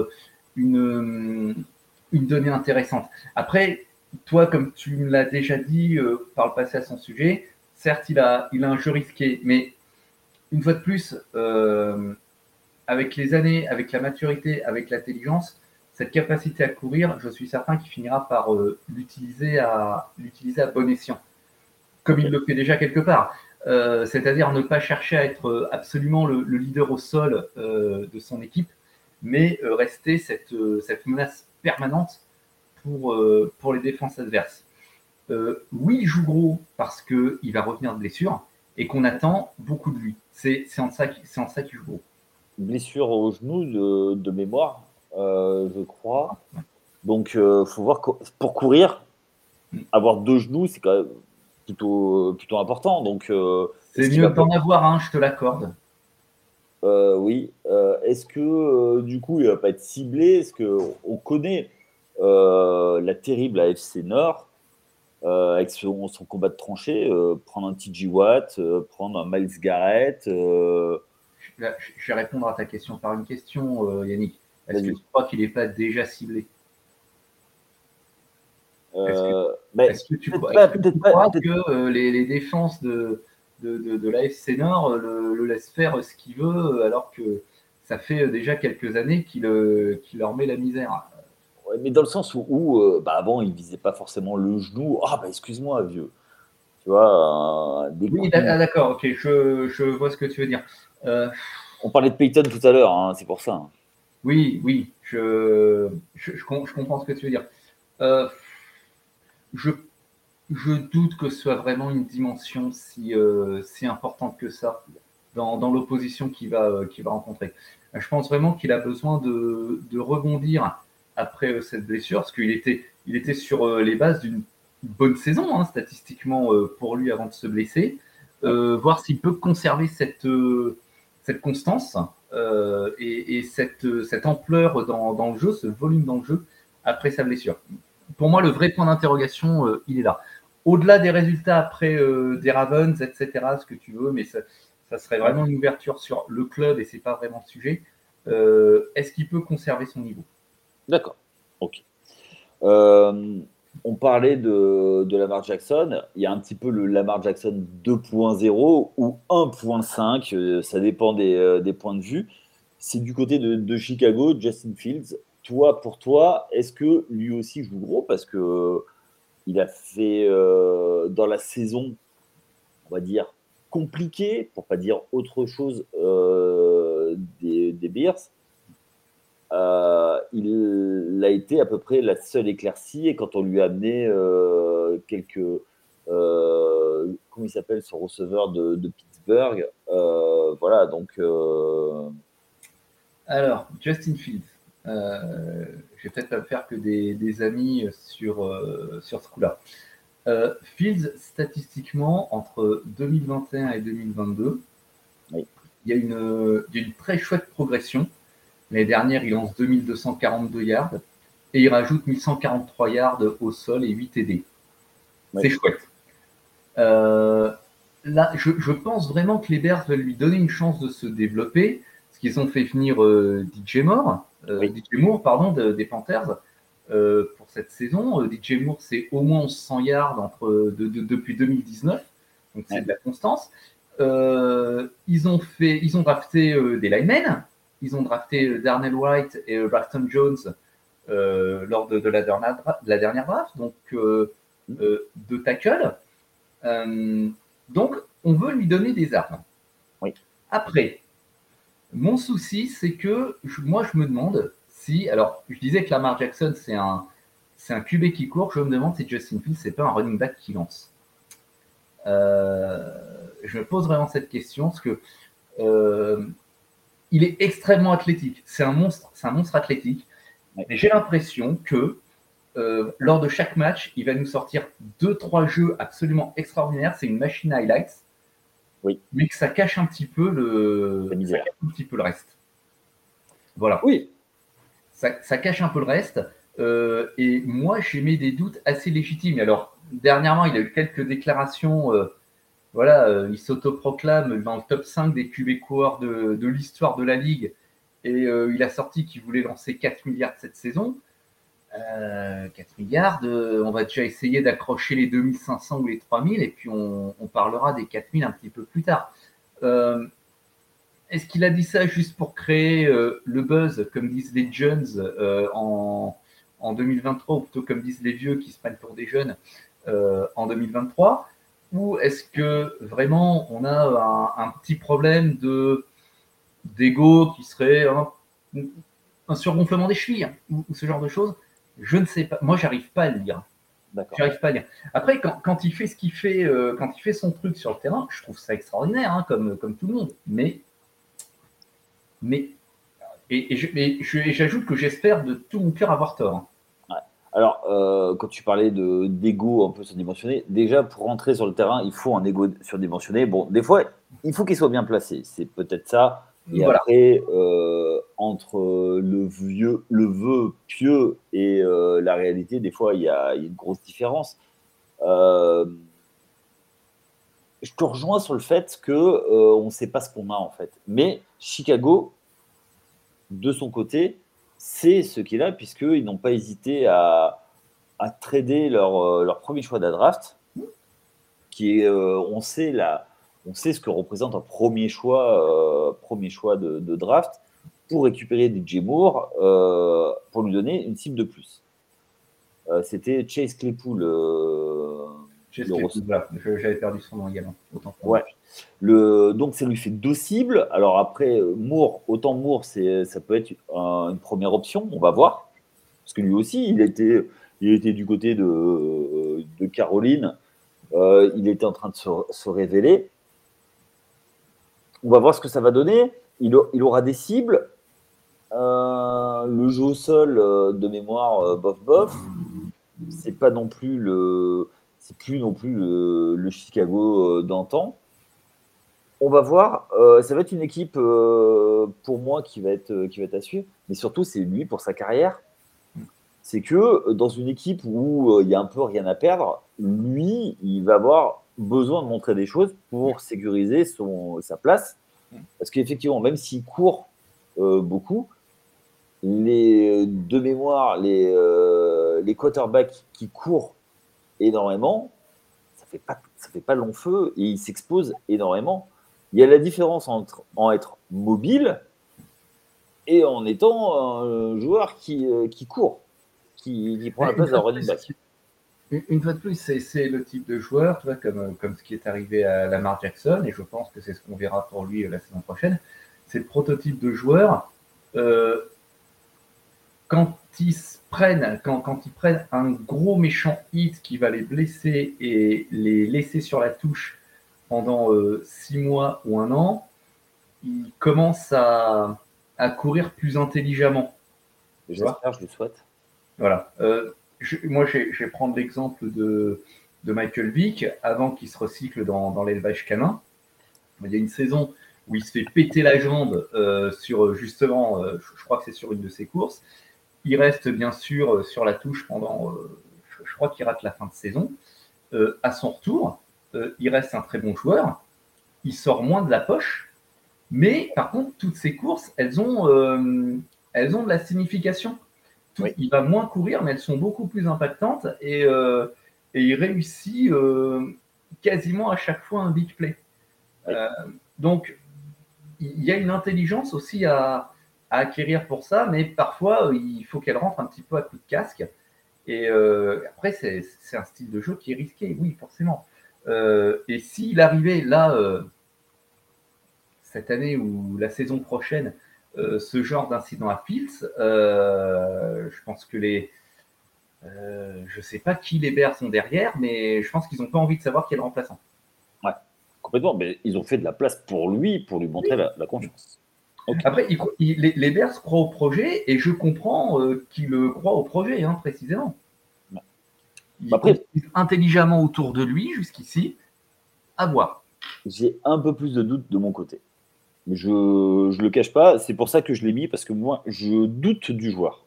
une, une donnée intéressante. Après, toi, comme tu me l'as déjà dit euh, par le passé à son sujet, certes, il a, un jeu risqué, mais une fois de plus, euh, avec les années, avec la maturité, avec l'intelligence, cette capacité à courir, je suis certain qu'il finira par euh, l'utiliser à, bon escient, comme il le fait déjà quelque part. C'est-à-dire ne pas chercher à être absolument le, leader au sol de son équipe, mais rester cette menace permanente pour, pour les défenses adverses. oui, il joue gros parce qu'il va revenir de blessure et qu'on attend beaucoup de lui. C'est, en ça, ça qu'il joue gros. Blessure au genou de, de mémoire euh, je crois. Donc, il euh, faut voir pour courir, avoir deux genoux, c'est quand même plutôt, plutôt important. Donc, euh, c'est mieux d'en avoir un, je te l'accorde. oui. Est-ce que du coup, il va pas être ciblé? Est-ce qu'on connaît la terrible AFC Nord avec son, combat de tranchée Prendre un TG Watt, prendre un Miles Garrett je vais répondre à ta question par une question, Yannick. Est-ce que tu crois qu'il n'est pas déjà ciblé? Est-ce que, tu crois, que euh, les, défenses de, de, de, l'AFC Nord euh, le, laissent faire ce qu'il veut alors que ça fait déjà quelques années qu'il leur met la misère? Mais dans le sens où, euh, bah, avant, il ne visait pas forcément le genou. Ah, bah excuse-moi, vieux. Tu vois, Oui, d'accord, ok, je, je, vois ce que tu veux dire. On parlait de Peyton tout à l'heure, hein, c'est pour ça. Oui, oui, je, je, comprends ce que tu veux dire. Euh, je, je, doute que ce soit vraiment une dimension si, euh, si importante que ça dans, dans l'opposition qu'il va, euh, va rencontrer. Je pense vraiment qu'il a besoin de, de, rebondir après cette blessure, parce qu'il était, il était sur les bases d'une bonne saison, hein, statistiquement, pour lui avant de se blesser. voir s'il peut conserver cette, cette constance euh, et, cette, cette, ampleur dans, le jeu, ce volume dans le jeu après sa blessure. Pour moi, le vrai point d'interrogation, euh, il est là. Au-delà des résultats après euh, des Ravens, etc., ce que tu veux, mais ça, serait vraiment une ouverture sur le club et c'est pas vraiment le sujet. Est-ce qu'il peut conserver son niveau? D'accord. Ok on parlait de, Lamar Jackson. Il y a un petit peu le Lamar Jackson 2.0 ou 1.5, euh, ça dépend euh, des, points de vue. C'est du côté de, Chicago, Justin Fields. Toi, pour toi, est-ce que lui aussi joue gros? Parce que euh, il a fait dans la saison, on va dire, compliquée, pour pas dire autre chose, des, des Bears euh, il a été à peu près la seule éclaircie. Et quand on lui a amené euh, quelques. Euh, comment il s'appelle son receveur de, Pittsburgh Voilà, donc. Alors, Justin Fields. je vais peut-être pas faire que des, amis sur, sur ce coup-là. Fields, statistiquement, entre 2021 et 2022, il, y a une, il y a une très chouette progression. L'année dernière, il lance 2242 yards et il rajoute 1143 yards au sol et 8 TD. C'est chouette. Euh, là, je, pense vraiment que les Bears veulent lui donner une chance de se développer, parce qu'ils ont fait venir euh, DJ Moore, euh, DJ Moore pardon, des Panthers pour cette saison. DJ Moore, c'est au moins 100 yards entre, depuis 2019, donc c'est de la constance. ils ont fait, ils ont drafté des linemen, ils ont drafté euh, Darnell White et euh, Braxton Jones euh, lors de, la dernière, la dernière draft, donc de tackle. donc, on veut lui donner des armes. Oui. Après, mon souci, c'est que moi, je me demande si. Alors, je disais que Lamar Jackson, c'est un, c'est un QB qui court. Je me demande si Justin Fields, c'est pas un running back qui lance. je me pose vraiment cette question parce que il est extrêmement athlétique. C'est un monstre, c'est un monstre athlétique. Mais j'ai l'impression que euh, lors de chaque match, il va nous sortir deux, trois jeux absolument extraordinaires. C'est une machine highlights. Oui. Mais que ça cache un petit peu le, un petit peu le reste. Voilà. Oui. Ça, cache un peu le reste. Euh, et moi, j'ai mis des doutes assez légitimes. Alors, dernièrement, il a eu quelques déclarations. Euh, voilà, euh, il s'autoproclame dans le top 5 des QB coureurs de, l'histoire de la ligue. Et euh, il a sorti qu'il voulait lancer 4 milliards cette saison. 4 euh, milliards, on va déjà essayer d'accrocher les 2500 ou les 3000 et puis on, parlera des 4000 un petit peu plus tard. est-ce qu'il a dit ça juste pour créer le buzz, comme disent les jeunes en, en, 2023, ou plutôt comme disent les vieux qui se prennent pour des jeunes en 2023 Ou est-ce que vraiment on a un, petit problème de d'ego qui serait un, un, surgonflement des chevilles ou, ce genre de choses? Je ne sais pas. Moi, j'arrive pas à le lire. J'arrive pas à lire. Après, quand, il fait ce qu'il fait, quand il fait son truc sur le terrain, je trouve ça extraordinaire, hein, comme, comme tout le monde. Mais mais et, j'ajoute que j'espère de tout mon cœur avoir tort. Alors, euh, quand tu parlais de d'ego un peu surdimensionné, déjà pour rentrer sur le terrain, il faut un ego surdimensionné. Bon, des fois, il faut qu'il soit bien placé. C'est peut-être ça. Et après, euh, entre le vieux, le vœu pieux et euh, la réalité, des fois, il y, a, une grosse différence. je te rejoins sur le fait que on ne sait pas ce qu'on a en fait. Mais Chicago, de son côté, c'est ce qu'il a, puisqu'ils n'ont pas hésité à, trader leur, euh, leur, premier choix de draft, qui est, euh, on, sait on sait ce que représente un premier choix, euh, premier choix de, draft, pour récupérer DJ Moore, pour lui donner une cible de plus. C'était Chase Claypool j'avais perdu son nom également. ouais. Le, donc ça lui fait deux cibles. Alors après, Moore, autant Moore, ça peut être une première option, on va voir. Parce que lui aussi, il était, il était du côté de, de Caroline. Euh, il était en train de se, révéler. On va voir ce que ça va donner. Il, il aura des cibles. Euh, le jeu au sol euh, de mémoire, bof bof. C'est pas non plus le c'est plus non plus le, Chicago euh, d'antan. On va voir. Euh, ça va être une équipe euh, pour moi qui va être qui va être à suivre, mais surtout c'est lui pour sa carrière. C'est que dans une équipe où il y a un peu rien à perdre, lui, il va avoir besoin de montrer des choses pour sécuriser son, sa place. Parce qu'effectivement, même s'il court beaucoup, les de mémoire, les, les quarterbacks qui courent énormément, ça fait pas, ça fait pas long feu et il s'expose énormément. Il y a la différence entre en être mobile et en étant un joueur qui, euh, qui court, qui, prend la place d'un running back. Une fois de plus, c'est le type de joueur, tu vois, comme, comme ce qui est arrivé à Lamar Jackson, et je pense que c'est ce qu'on verra pour lui euh, la saison prochaine. C'est le prototype de joueur. Euh, quand ils prennent, quand, quand, ils prennent un gros méchant hit qui va les blesser et les laisser sur la touche pendant euh, six mois ou un an, ils commencent à, à courir plus intelligemment. J'espère, je le souhaite. Voilà. Euh, moi, je vais prendre l'exemple de, de, Michael Vick avant qu'il se recycle dans, dans l'élevage canin. Il y a une saison où il se fait péter la jambe euh, sur justement, je crois que c'est sur une de ses courses. Il reste bien sûr euh, sur la touche pendant, euh, je crois qu'il rate la fin de saison. Euh, à son retour, il reste un très bon joueur. Il sort moins de la poche, mais par contre, toutes ces courses, elles ont, elles ont de la signification. Il va moins courir, mais elles sont beaucoup plus impactantes et, et il réussit quasiment à chaque fois un big play. donc, il y a une intelligence aussi à, acquérir pour ça, mais parfois euh, il faut qu'elle rentre un petit peu à coup de casque. Et euh, après, c'est un style de jeu qui est risqué, oui, forcément. Euh, et s'il arrivait là, cette année ou la saison prochaine, ce genre d'incident à Fields, je pense que les. je ne sais pas qui les Bears sont derrière, mais je pense qu'ils n'ont pas envie de savoir qui est le remplaçant. Ouais, complètement. Mais ils ont fait de la place pour lui, pour lui montrer la confiance. Après, les, les, Bears croient au projet et je comprends euh, qu'ils croient au projet, hein, précisément. Ils Après, intelligemment autour de lui jusqu'ici. À voir. J'ai un peu plus de doutes de mon côté. Mais je ne le cache pas. C'est pour ça que je l'ai mis parce que moi, je doute du joueur.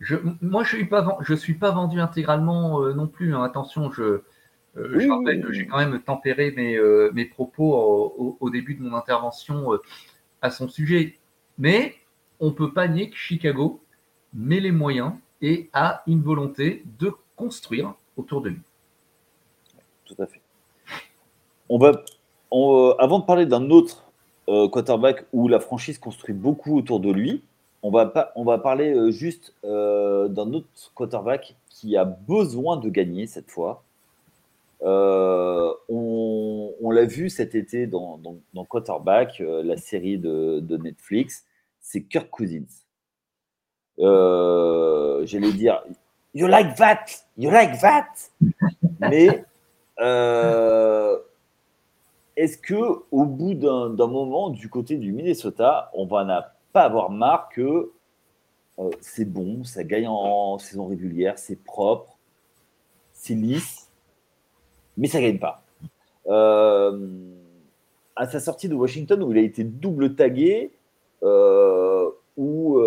Je, moi, je ne suis, pas, je suis pas vendu intégralement euh, non plus. Hein. Attention, je, euh, je rappelle que j'ai quand même tempéré mes, mes propos au, au, début de mon intervention à son sujet. Mais on ne peut pas nier que Chicago met les moyens et a une volonté de construire autour de lui. Tout à fait. On va, euh, avant de parler d'un autre quarterback où la franchise construit beaucoup autour de lui. On va, pas, on va parler juste d'un autre quarterback qui a besoin de gagner cette fois. On, l'a vu cet été dans, dans, Quarterback, la série de, Netflix, c'est Kirk Cousins. J'allais dire, you like that, you like that? Mais euh, est-ce que au bout d'un moment, du côté du Minnesota, on va pas avoir marre que euh, c'est bon, ça gagne en saison régulière, c'est propre, c'est lisse, mais ça gagne pas. Euh, à sa sortie de Washington, où il a été double tagué, où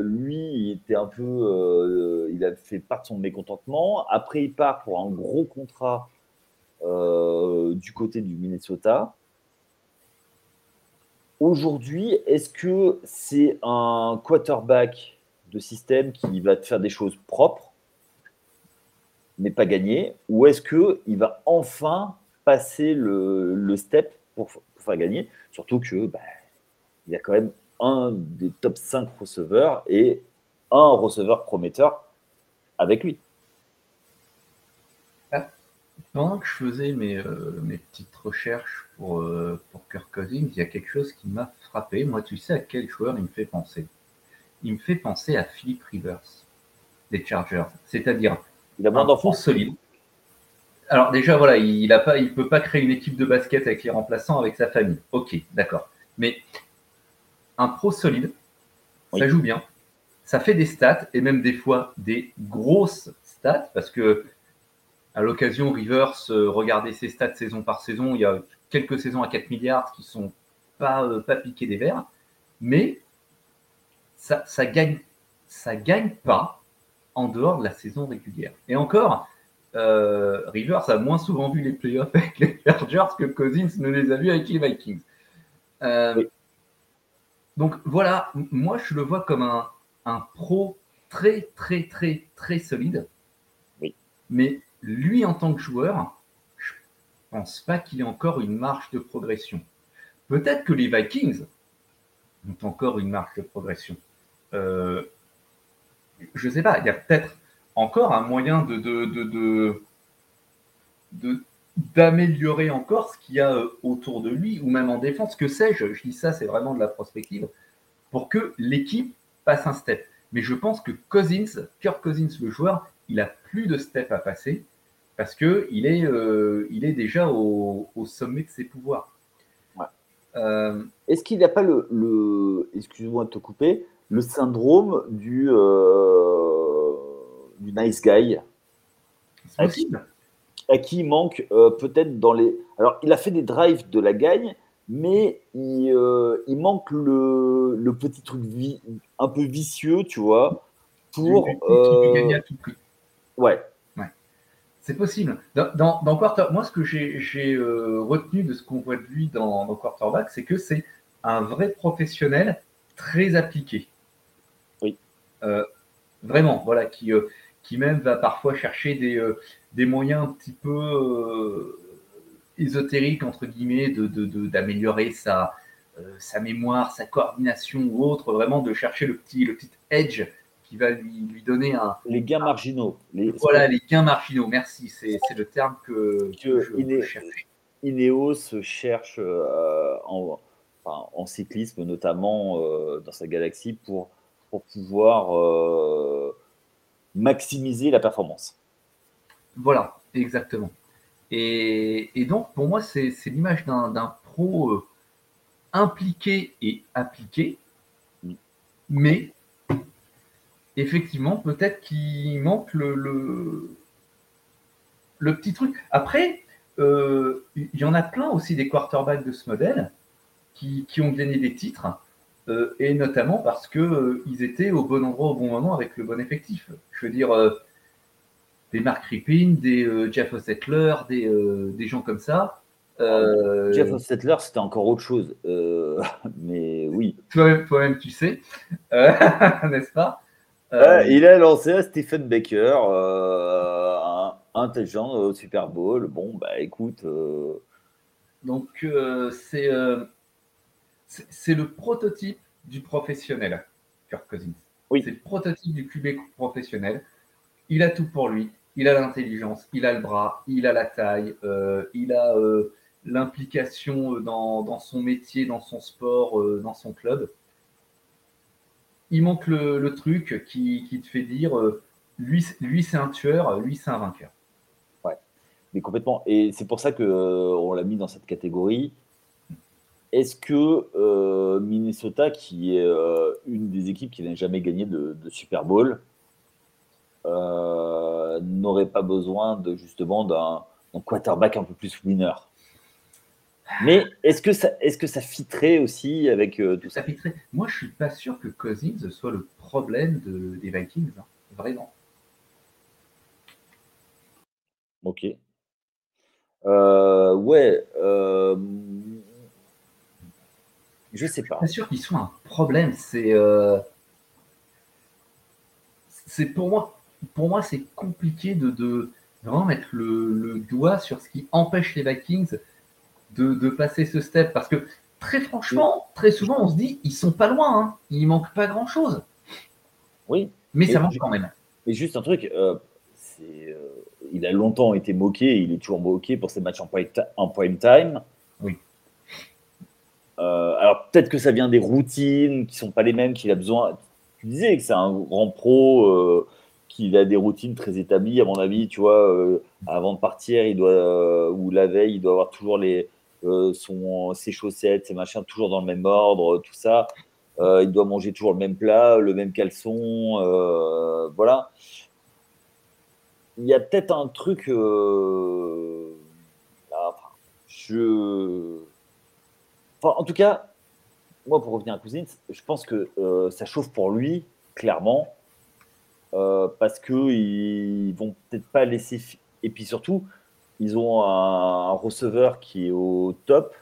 lui, il était un peu, il a fait part de son mécontentement. Après, il part pour un gros contrat euh, du côté du Minnesota. Aujourd'hui, est-ce que c'est un quarterback de système qui va te faire des choses propres, mais pas gagner, ou est-ce qu'il va enfin passer le, step pour, faire gagner? Surtout que bah, il a quand même un des top 5 receveurs et un receveur prometteur avec lui. Pendant que je faisais mes, euh, mes petites recherches pour, euh, pour Kirk Cousins, il y a quelque chose qui m'a frappé. Moi, tu sais à quel joueur il me fait penser? Il me fait penser à Philip Rivers des Chargers. C'est-à-dire il a un pro solide. Alors déjà, voilà, il ne il peut pas créer une équipe de basket avec les remplaçants, avec sa famille. Ok, d'accord. Mais un pro solide, ça joue bien, ça fait des stats, et même des fois des grosses stats, parce que à l'occasion, Rivers, euh, regardez ses stats saison par saison. Il y a quelques saisons à 4 milliards qui sont pas, euh, pas piqués des verres, mais ça, ça gagne, ça gagne pas en dehors de la saison régulière. Et encore, euh, Rivers a moins souvent vu les playoffs avec les Chargers que Cousins ne les a vus avec les Vikings. Donc voilà, moi je le vois comme un, un pro très très très très solide. Oui. Mais lui, en tant que joueur, je pense pas qu'il ait encore une marche de progression. Peut-être que les Vikings ont encore une marche de progression. Euh, je ne sais pas, il y a peut-être encore un moyen de, d'améliorer encore ce qu'il y a euh, autour de lui, ou même en défense, que sais-je, je dis ça, c'est vraiment de la prospective, pour que l'équipe passe un step. Mais je pense que Cousins, Kirk Cousins, le joueur, il a plus de step à passer parce que il est, euh, il est déjà au, sommet de ses pouvoirs. Euh, Est-ce qu'il n'y a pas le, le excuse-moi de te couper, le syndrome du, euh, du nice guy à qui, à qui, il manque peut-être dans les. Alors, il a fait des drives de la gagne, mais il, il manque le, le, petit truc un peu vicieux, tu vois, pour. gagner à tout prix. Ouais. C'est possible. Dans, dans, quarter, moi, ce que j'ai euh, retenu de ce qu'on voit de lui dans, dans Quarterback, c'est que c'est un vrai professionnel très appliqué. Euh, vraiment, voilà, qui, euh, qui même va parfois chercher des, des moyens un petit peu ésotériques, entre guillemets, d'améliorer de, de, sa, sa mémoire, sa coordination ou autre, vraiment de chercher le petit, le petit edge qui va lui, lui donner un. Les gains marginaux. voilà, les gains marginaux, merci, c'est le terme que, que, je, cherche. Ineos cherche euh, en, en, cyclisme, notamment euh, dans sa galaxie, pour, pour pouvoir euh, maximiser la performance. Voilà, exactement. Et, et donc, pour moi, c'est l'image d'un pro impliqué et appliqué, mm. mais effectivement, peut-être qu'il manque le, le, petit truc. Après, euh, il y en a plein aussi des quarterbacks de ce modèle qui, ont gagné des titres, euh, et notamment parce qu'ils euh, étaient au bon endroit au bon moment avec le bon effectif. Je veux dire, des Mark Rippin, des Jeff Ossettler, des, des gens comme ça. Jeff Ossettler, c'était encore autre chose. mais oui. Toi-même, tu sais, n'est-ce pas? Euh, il a lancé à Stephen Baker, euh, un, intelligent au Super Bowl. Bon, bah écoute. Euh, Donc, c'est. C'est le prototype du professionnel, Kirk Cousins. Oui. C'est le prototype du QB professionnel. Il a tout pour lui. Il a l'intelligence, il a le bras, il a la taille, euh, il a euh, l'implication dans, son métier, dans son sport, euh, dans son club. Il manque le, truc qui, te fait dire lui, lui c'est un tueur, lui c'est un vainqueur. Ouais, mais complètement. Et c'est pour ça qu'on l'a mis dans cette catégorie. Est-ce que Minnesota, qui est une des équipes qui n'a jamais gagné de, Super Bowl, n'aurait pas besoin de justement d'un quarterback un peu plus winner? Mais est-ce que ça, est-ce que ça fitterait aussi avec tout ça, ça Moi, je suis pas sûr que Cousins soit le problème des Vikings, hein, vraiment. Ok. Euh, ouais. Euh, je sais pas. Je suis pas sûr qu'il soit un problème. C'est, euh, c'est pour moi, pour moi, c'est compliqué de, vraiment mettre le, doigt sur ce qui empêche les Vikings de, passer ce step. Parce que très franchement, très souvent, on se dit, ils sont pas loin. Hein. Il manque pas grand chose. Oui. Mais ça manque quand même. Mais juste un truc, c'est il a longtemps été moqué, il est toujours moqué pour ses matchs en prime, time. Oui. Euh, alors peut-être que ça vient des routines qui sont pas les mêmes qu'il a besoin. Tu disais que c'est un grand pro, euh, qu'il a des routines très établies. À mon avis, tu vois, euh, avant de partir, il doit ou la veille, il doit avoir toujours les ses chaussettes, ses machins toujours dans le même ordre, tout ça. il doit manger toujours le même plat, le même caleçon, voilà il y a peut-être un truc. Euh, je. En tout cas, moi, pour revenir à Cousins, je pense que euh, ça chauffe pour lui, clairement, euh, parce qu'ils vont peut-être pas laisser. Et puis surtout, ils ont un, receveur qui est au top,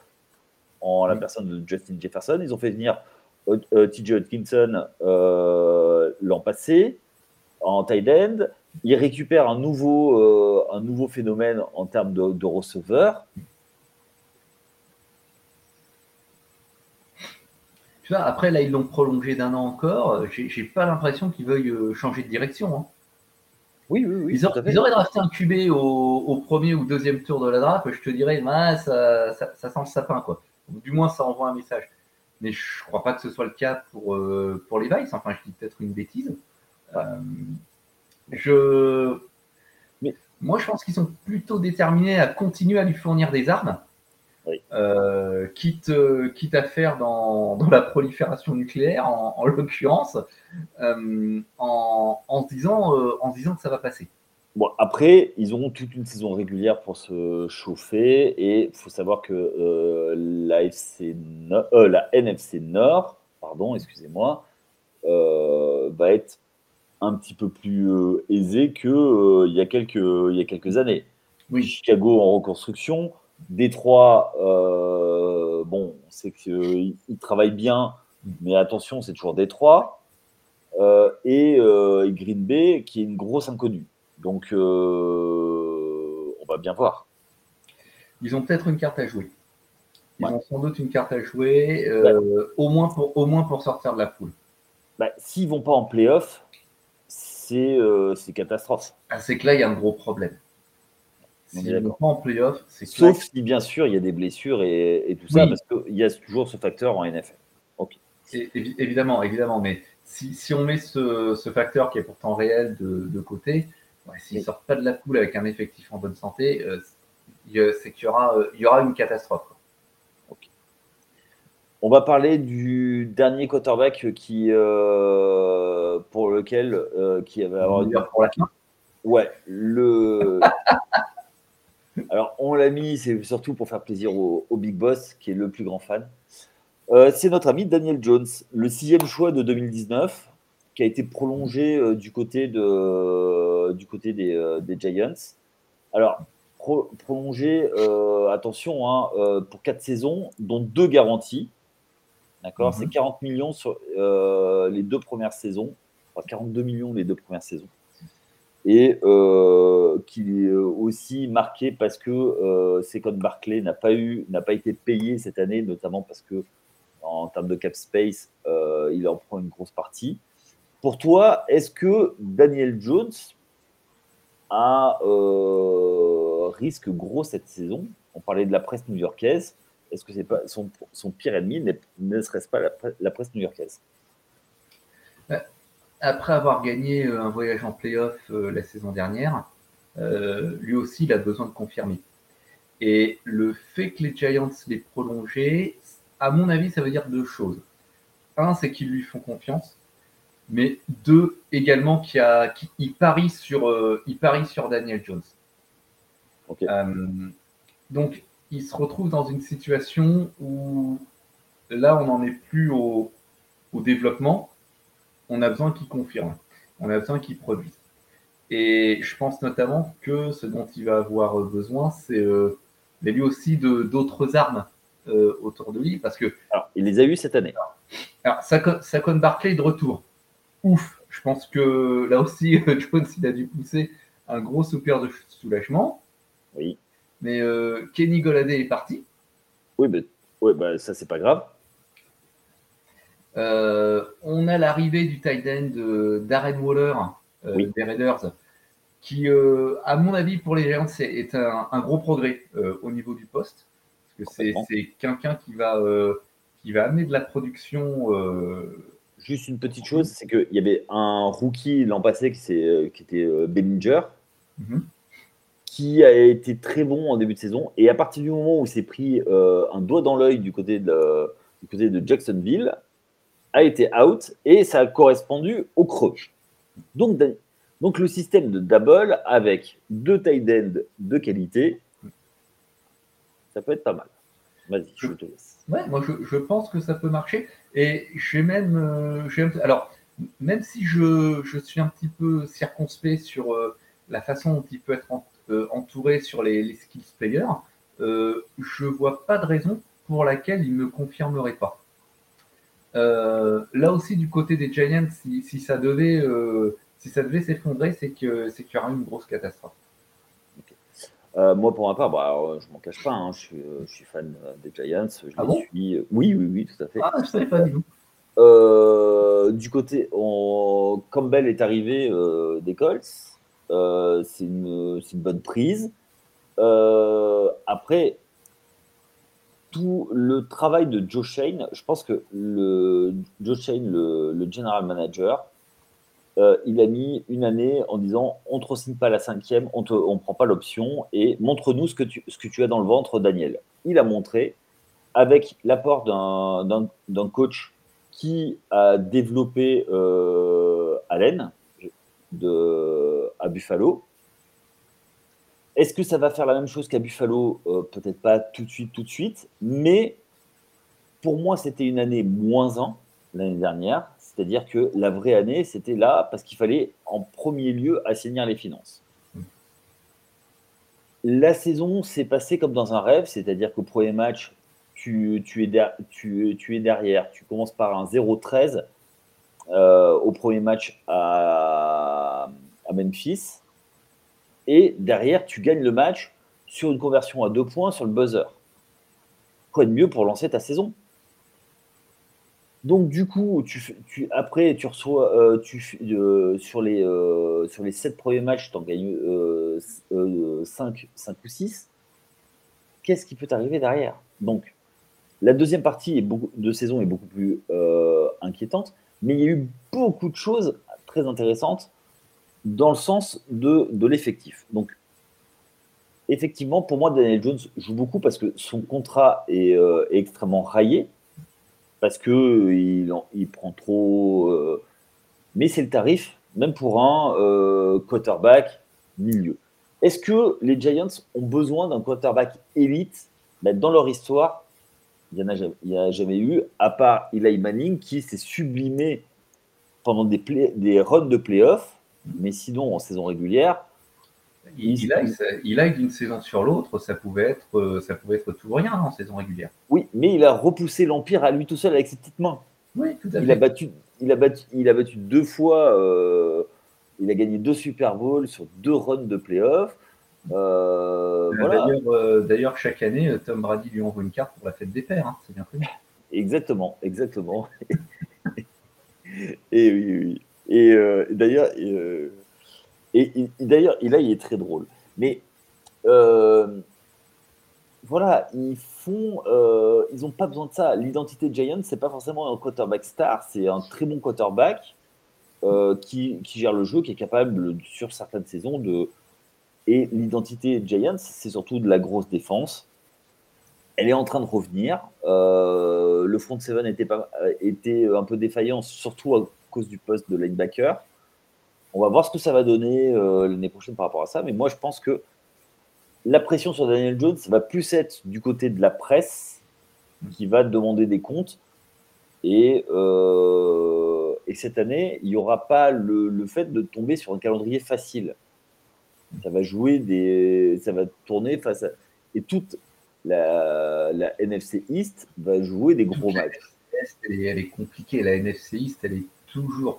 en la personne de Justin Jefferson. Ils ont fait venir TJ Hutkinson l'an passé en tight end il récupère un nouveau, euh, un nouveau phénomène en termes de, de receveur. Tu vois, après, là, ils l'ont prolongé d'un an encore. J'ai pas l'impression qu'ils veuillent euh, changer de direction. Hein. Oui, oui, oui. Ils, auraient drafté un QB au, premier ou deuxième tour de la draft. Je te dirais, bah, ça, ça, sent le sapin. Quoi. Du moins, ça envoie un message. Mais je crois pas que ce soit le cas pour, euh, pour les Vice. Enfin, je dis peut-être une bêtise. Je... Mais moi, je pense qu'ils sont plutôt déterminés à continuer à lui fournir des armes, euh, quitte, quitte à faire dans, la prolifération nucléaire, en, l'occurrence, euh, en, se disant, euh, en disant que ça va passer. Bon, après, ils auront toute une saison régulière pour se chauffer et il faut savoir que la, la NFC Nord, pardon, excusez-moi, va être un petit peu plus euh, aisé qu'il euh, il, y a quelques, il y a quelques années. Oui. Chicago en reconstruction, Détroit, euh, bon, on sait qu'il travaille bien, mais attention, c'est toujours Détroit. et, Green Bay, qui est une grosse inconnue. Donc, on va bien voir. Ils ont peut-être une carte à jouer. Ils ont sans doute une carte à jouer, au, moins pour, au moins pour sortir de la poule. Bah, S'ils vont pas en playoff, euh, c'est catastrophe. Ah, c'est que là, il y a un gros problème. Pas en playoff, c'est Sauf si, bien sûr, il y a des blessures et, tout ça, parce qu'il y a toujours ce facteur en NFL. évidemment, évidemment, mais si, on met ce, facteur qui est pourtant réel de, côté, s'ils ne sortent pas de la poule avec un effectif en bonne santé, euh, c'est qu'il y aura, euh, y aura une catastrophe. On va parler du dernier quarterback qui, euh, pour lequel qui avait avoir une pour la fin. Ouais, le. Alors on l'a mis, c'est surtout pour faire plaisir au, Big Boss, qui est le plus grand fan. Euh, c'est notre ami Daniel Jones, le sixième choix de 2019, qui a été prolongé du côté de du côté des, Giants. Alors prolongé, attention, hein, pour quatre saisons, dont deux garanties. D'accord C'est 40 mhm. millions sur euh, les deux premières saisons, enfin 42 millions les deux premières saisons. Et euh, qui est aussi marqué parce que euh, Second Barclay n'a pas, eu, n'a pas été payé cette année, notamment parce que en termes de cap space, il en prend une grosse partie. Pour toi, est-ce que Daniel Jones a risque gros cette saison? On parlait de la presse new-yorkaise. Est-ce que c'est pas son, pire ennemi ne serait-ce pas la, presse new-yorkaise? Après avoir gagné un voyage en playoff la saison dernière, lui aussi, il a besoin de confirmer. Et le fait que les Giants les prolongé, à mon avis, ça veut dire deux choses. Un, c'est qu'ils lui font confiance. Mais deux, également, qu'il a, parie sur, euh, il parie sur Daniel Jones. Euh, donc, il se retrouve dans une situation où là, on n'en est plus au, développement. On a besoin qu'il confirme. On a besoin qu'il produise. Et je pense notamment que ce dont il va avoir besoin, c'est euh, mais lui aussi d'autres armes euh, autour de lui. Parce que, alors, il les a eues cette année. Alors, Saquon Barclay de retour. Ouf, je pense que là aussi, Jones, il a dû pousser un gros soupir de soulagement. Oui. Mais euh, Kenny Goladé est parti. Oui, mais ouais, bah, ça, c'est pas grave. Euh, on a l'arrivée du tight end Darren Waller des Raiders qui, euh, à mon avis, pour les Giants, est, un, gros progrès euh, au niveau du poste. Parce que c'est quelqu'un qui, va euh, qui va amener de la production. Juste une petite chose, c'est qu'il y avait un rookie l'an passé qui, qui était Bellinger, mhm. qui a été très bon en début de saison. Et à partir du moment où il s'est pris un doigt dans l'œil du, côté de, du côté de Jacksonville, a été out et ça a correspondu au creux. Donc, donc le système de double avec deux tight ends de qualité, ça peut être pas mal. Vas-y, je te laisse. Moi je, pense que ça peut marcher. Et j'ai même, euh, alors même si je, suis un petit peu circonspect sur euh, la façon dont il peut être euh, entouré sur les, skills players, je vois pas de raison pour laquelle il ne confirmerait pas. Là aussi, du côté des Giants, si, si ça devait si ça devait s'effondrer, c'est que c'est qu'il y aura une grosse catastrophe. Euh, moi, pour ma part, bah, je m'en cache pas. Hein, je, suis, je, suis, fan des Giants. Je ah les suis. Oui, oui, oui, tout à fait. Ah, je savais pas du tout. Euh, du côté, on, Campbell est arrivé euh, des Colts. c'est une, une, bonne prise. après, tout le travail de Joe Shane, je pense que Joe Shane, le, general manager, euh, il a mis une année en disant on ne te signe pas la cinquième, on ne prend pas l'option et montre-nous ce, que tu, as dans le ventre, Daniel. Il a montré avec l'apport d'un coach qui a développé euh, Allen à Buffalo. Est-ce que ça va faire la même chose qu'à Buffalo? Euh, Peut-être pas tout de suite, tout de suite, mais pour moi, c'était une année moins 1 l'année dernière. C'est-à-dire que la vraie année, c'était là parce qu'il fallait en premier lieu assainir les finances. La saison s'est passée comme dans un rêve, c'est-à-dire qu'au premier match, tu, es derrière, tu commences par un 0-13 euh, au premier match à, Memphis, et derrière, tu gagnes le match sur une conversion à deux points sur le buzzer. Quoi de mieux pour lancer ta saison? Donc, du coup, après, tu reçois euh, euh, sur, les, euh, sur les 7 premiers matchs, tu en gagnes 5, 5 ou 6. Qu'est-ce qui peut t'arriver derrière? Donc, la deuxième partie de saison est beaucoup plus inquiétante, mais il y a eu beaucoup de choses très intéressantes dans le sens de, de l'effectif. Donc, effectivement, pour moi, Daniel Jones joue beaucoup parce que son contrat est, est extrêmement raillé parce que il, il prend trop. Euh, mais c'est le tarif, même pour un euh, quarterback milieu. Est-ce que les Giants ont besoin d'un quarterback élite? Ben, Dans leur histoire, il n'y en a, jamais eu, à part Eli Manning qui s'est sublimé pendant des, des runs de playoffs, mais sinon en saison régulière, il, il, a, d'une saison sur l'autre, ça pouvait être, euh, ça pouvait être tout ou rien en saison régulière. Oui, mais il a repoussé l'empire à lui tout seul avec ses petites mains. Oui, tout à il A battu, il a battu, il a battu deux fois. Euh, il a gagné deux Super Bowls sur deux runs de playoffs. Euh, D'ailleurs, chaque année, Tom Brady lui envoie une carte pour la fête des pères. Hein, c'est bien connu. exactement, exactement. et oui, oui. Et euh, d'ailleurs, euh, et, d'ailleurs, là, il est très drôle. Mais euh, voilà, ils font, ils n'ont pas besoin de ça. L'identité de Giants, c'est pas forcément un quarterback star, c'est un très bon quarterback qui, qui, gère le jeu, qui est capable sur certaines saisons de. Et l'identité de Giants, c'est surtout de la grosse défense. Elle est en train de revenir. le front seven était, pas, était un peu défaillant, surtout cause du poste de linebacker. On va voir ce que ça va donner euh, l'année prochaine par rapport à ça. Mais moi, je pense que la pression sur Daniel Jones va plus être du côté de la presse qui va demander des comptes. Et, euh, et cette année, il n'y aura pas le, fait de tomber sur un calendrier facile. Ça va jouer des. Ça va tourner face à. Et toute la, la NFC East va jouer des gros matchs. elle est compliquée. La NFC East, elle est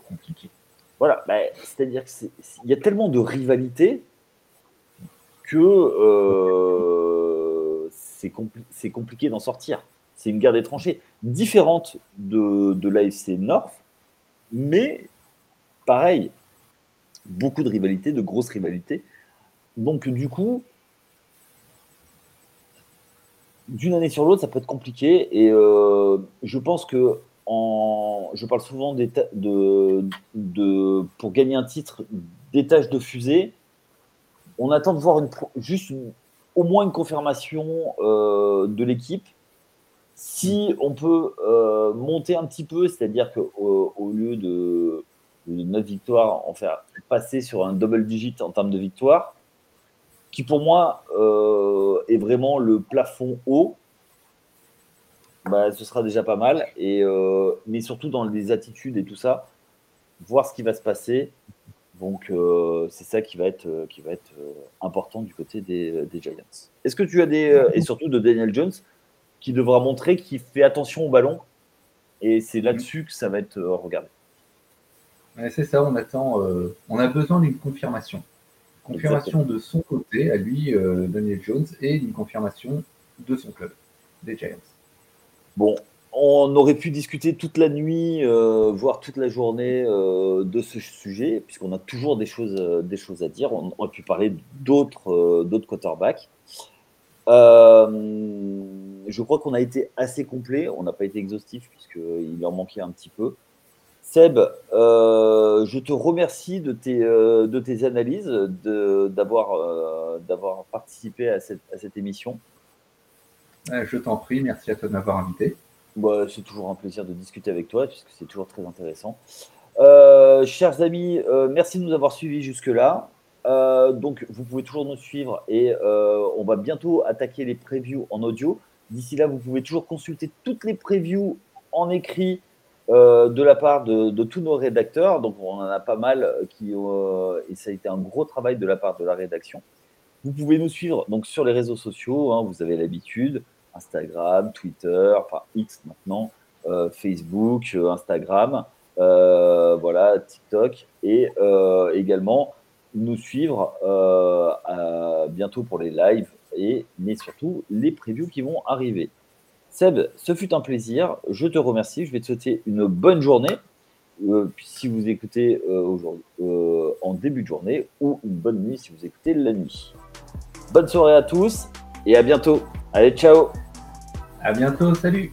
compliqué. Voilà, bah, c'est-à-dire qu'il y a tellement de rivalité que euh, c'est compliqué d'en sortir. C'est une guerre des tranchées différente de, de l'AFC North, mais pareil, beaucoup de rivalités, de grosses rivalités. Donc du coup, d'une année sur l'autre, ça peut être compliqué. Et euh, je pense que je parle souvent de, de, pour gagner un titre, des tâches de fusée. On attend de voir une, juste au moins une confirmation euh, de l'équipe. Si on peut euh, monter un petit peu, c'est-à-dire qu'au au lieu de, 9 victoires, en faire passer sur un double digit en termes de victoires, qui pour moi euh, est vraiment le plafond haut bah, ce sera déjà pas mal. Et, euh, mais surtout dans les attitudes et tout ça, voir ce qui va se passer. Donc, euh, c'est ça qui va être, euh, qui va être important du côté des, des Giants. Est-ce que tu as des. et surtout de Daniel Jones, qui devra montrer qu'il fait attention au ballon. Et c'est là-dessus que ça va être regardé. c'est ça, on attend. on a besoin d'une confirmation. Confirmation de son côté, à lui, Daniel Jones, et d'une confirmation de son club, des Giants. Bon, on aurait pu discuter toute la nuit, euh, voire toute la journée euh, de ce sujet, puisqu'on a toujours des choses, euh, des choses à dire. On aurait pu parler d'autres quarterbacks. je crois qu'on a été assez complet. On n'a pas été exhaustif, puisqu'il en manquait un petit peu. Seb, je te remercie de tes, analyses, d'avoir participé à cette émission. Euh, je t'en prie, merci à toi de m'avoir invité. Bah, c'est toujours un plaisir de discuter avec toi, puisque c'est toujours très intéressant. Euh, chers amis, euh, merci de nous avoir suivis jusque-là. donc, vous pouvez toujours nous suivre et on va bientôt attaquer les previews en audio. D'ici là, vous pouvez toujours consulter toutes les previews en écrit de la part de, tous nos rédacteurs. Donc, on en a pas mal qui, et ça a été un gros travail de la part de la rédaction. Vous pouvez nous suivre donc sur les réseaux sociaux, hein, vous avez l'habitude. Instagram, Twitter, enfin X maintenant, euh, Facebook, euh, Instagram, euh, voilà, TikTok, et également nous suivre bientôt pour les lives et mais surtout les previews qui vont arriver. Seb, ce fut un plaisir. Je te remercie. Je vais te souhaiter une bonne journée. si vous écoutez aujourd'hui en début de journée ou une bonne nuit si vous écoutez la nuit. Bonne soirée à tous et à bientôt. Allez, ciao à bientôt, salut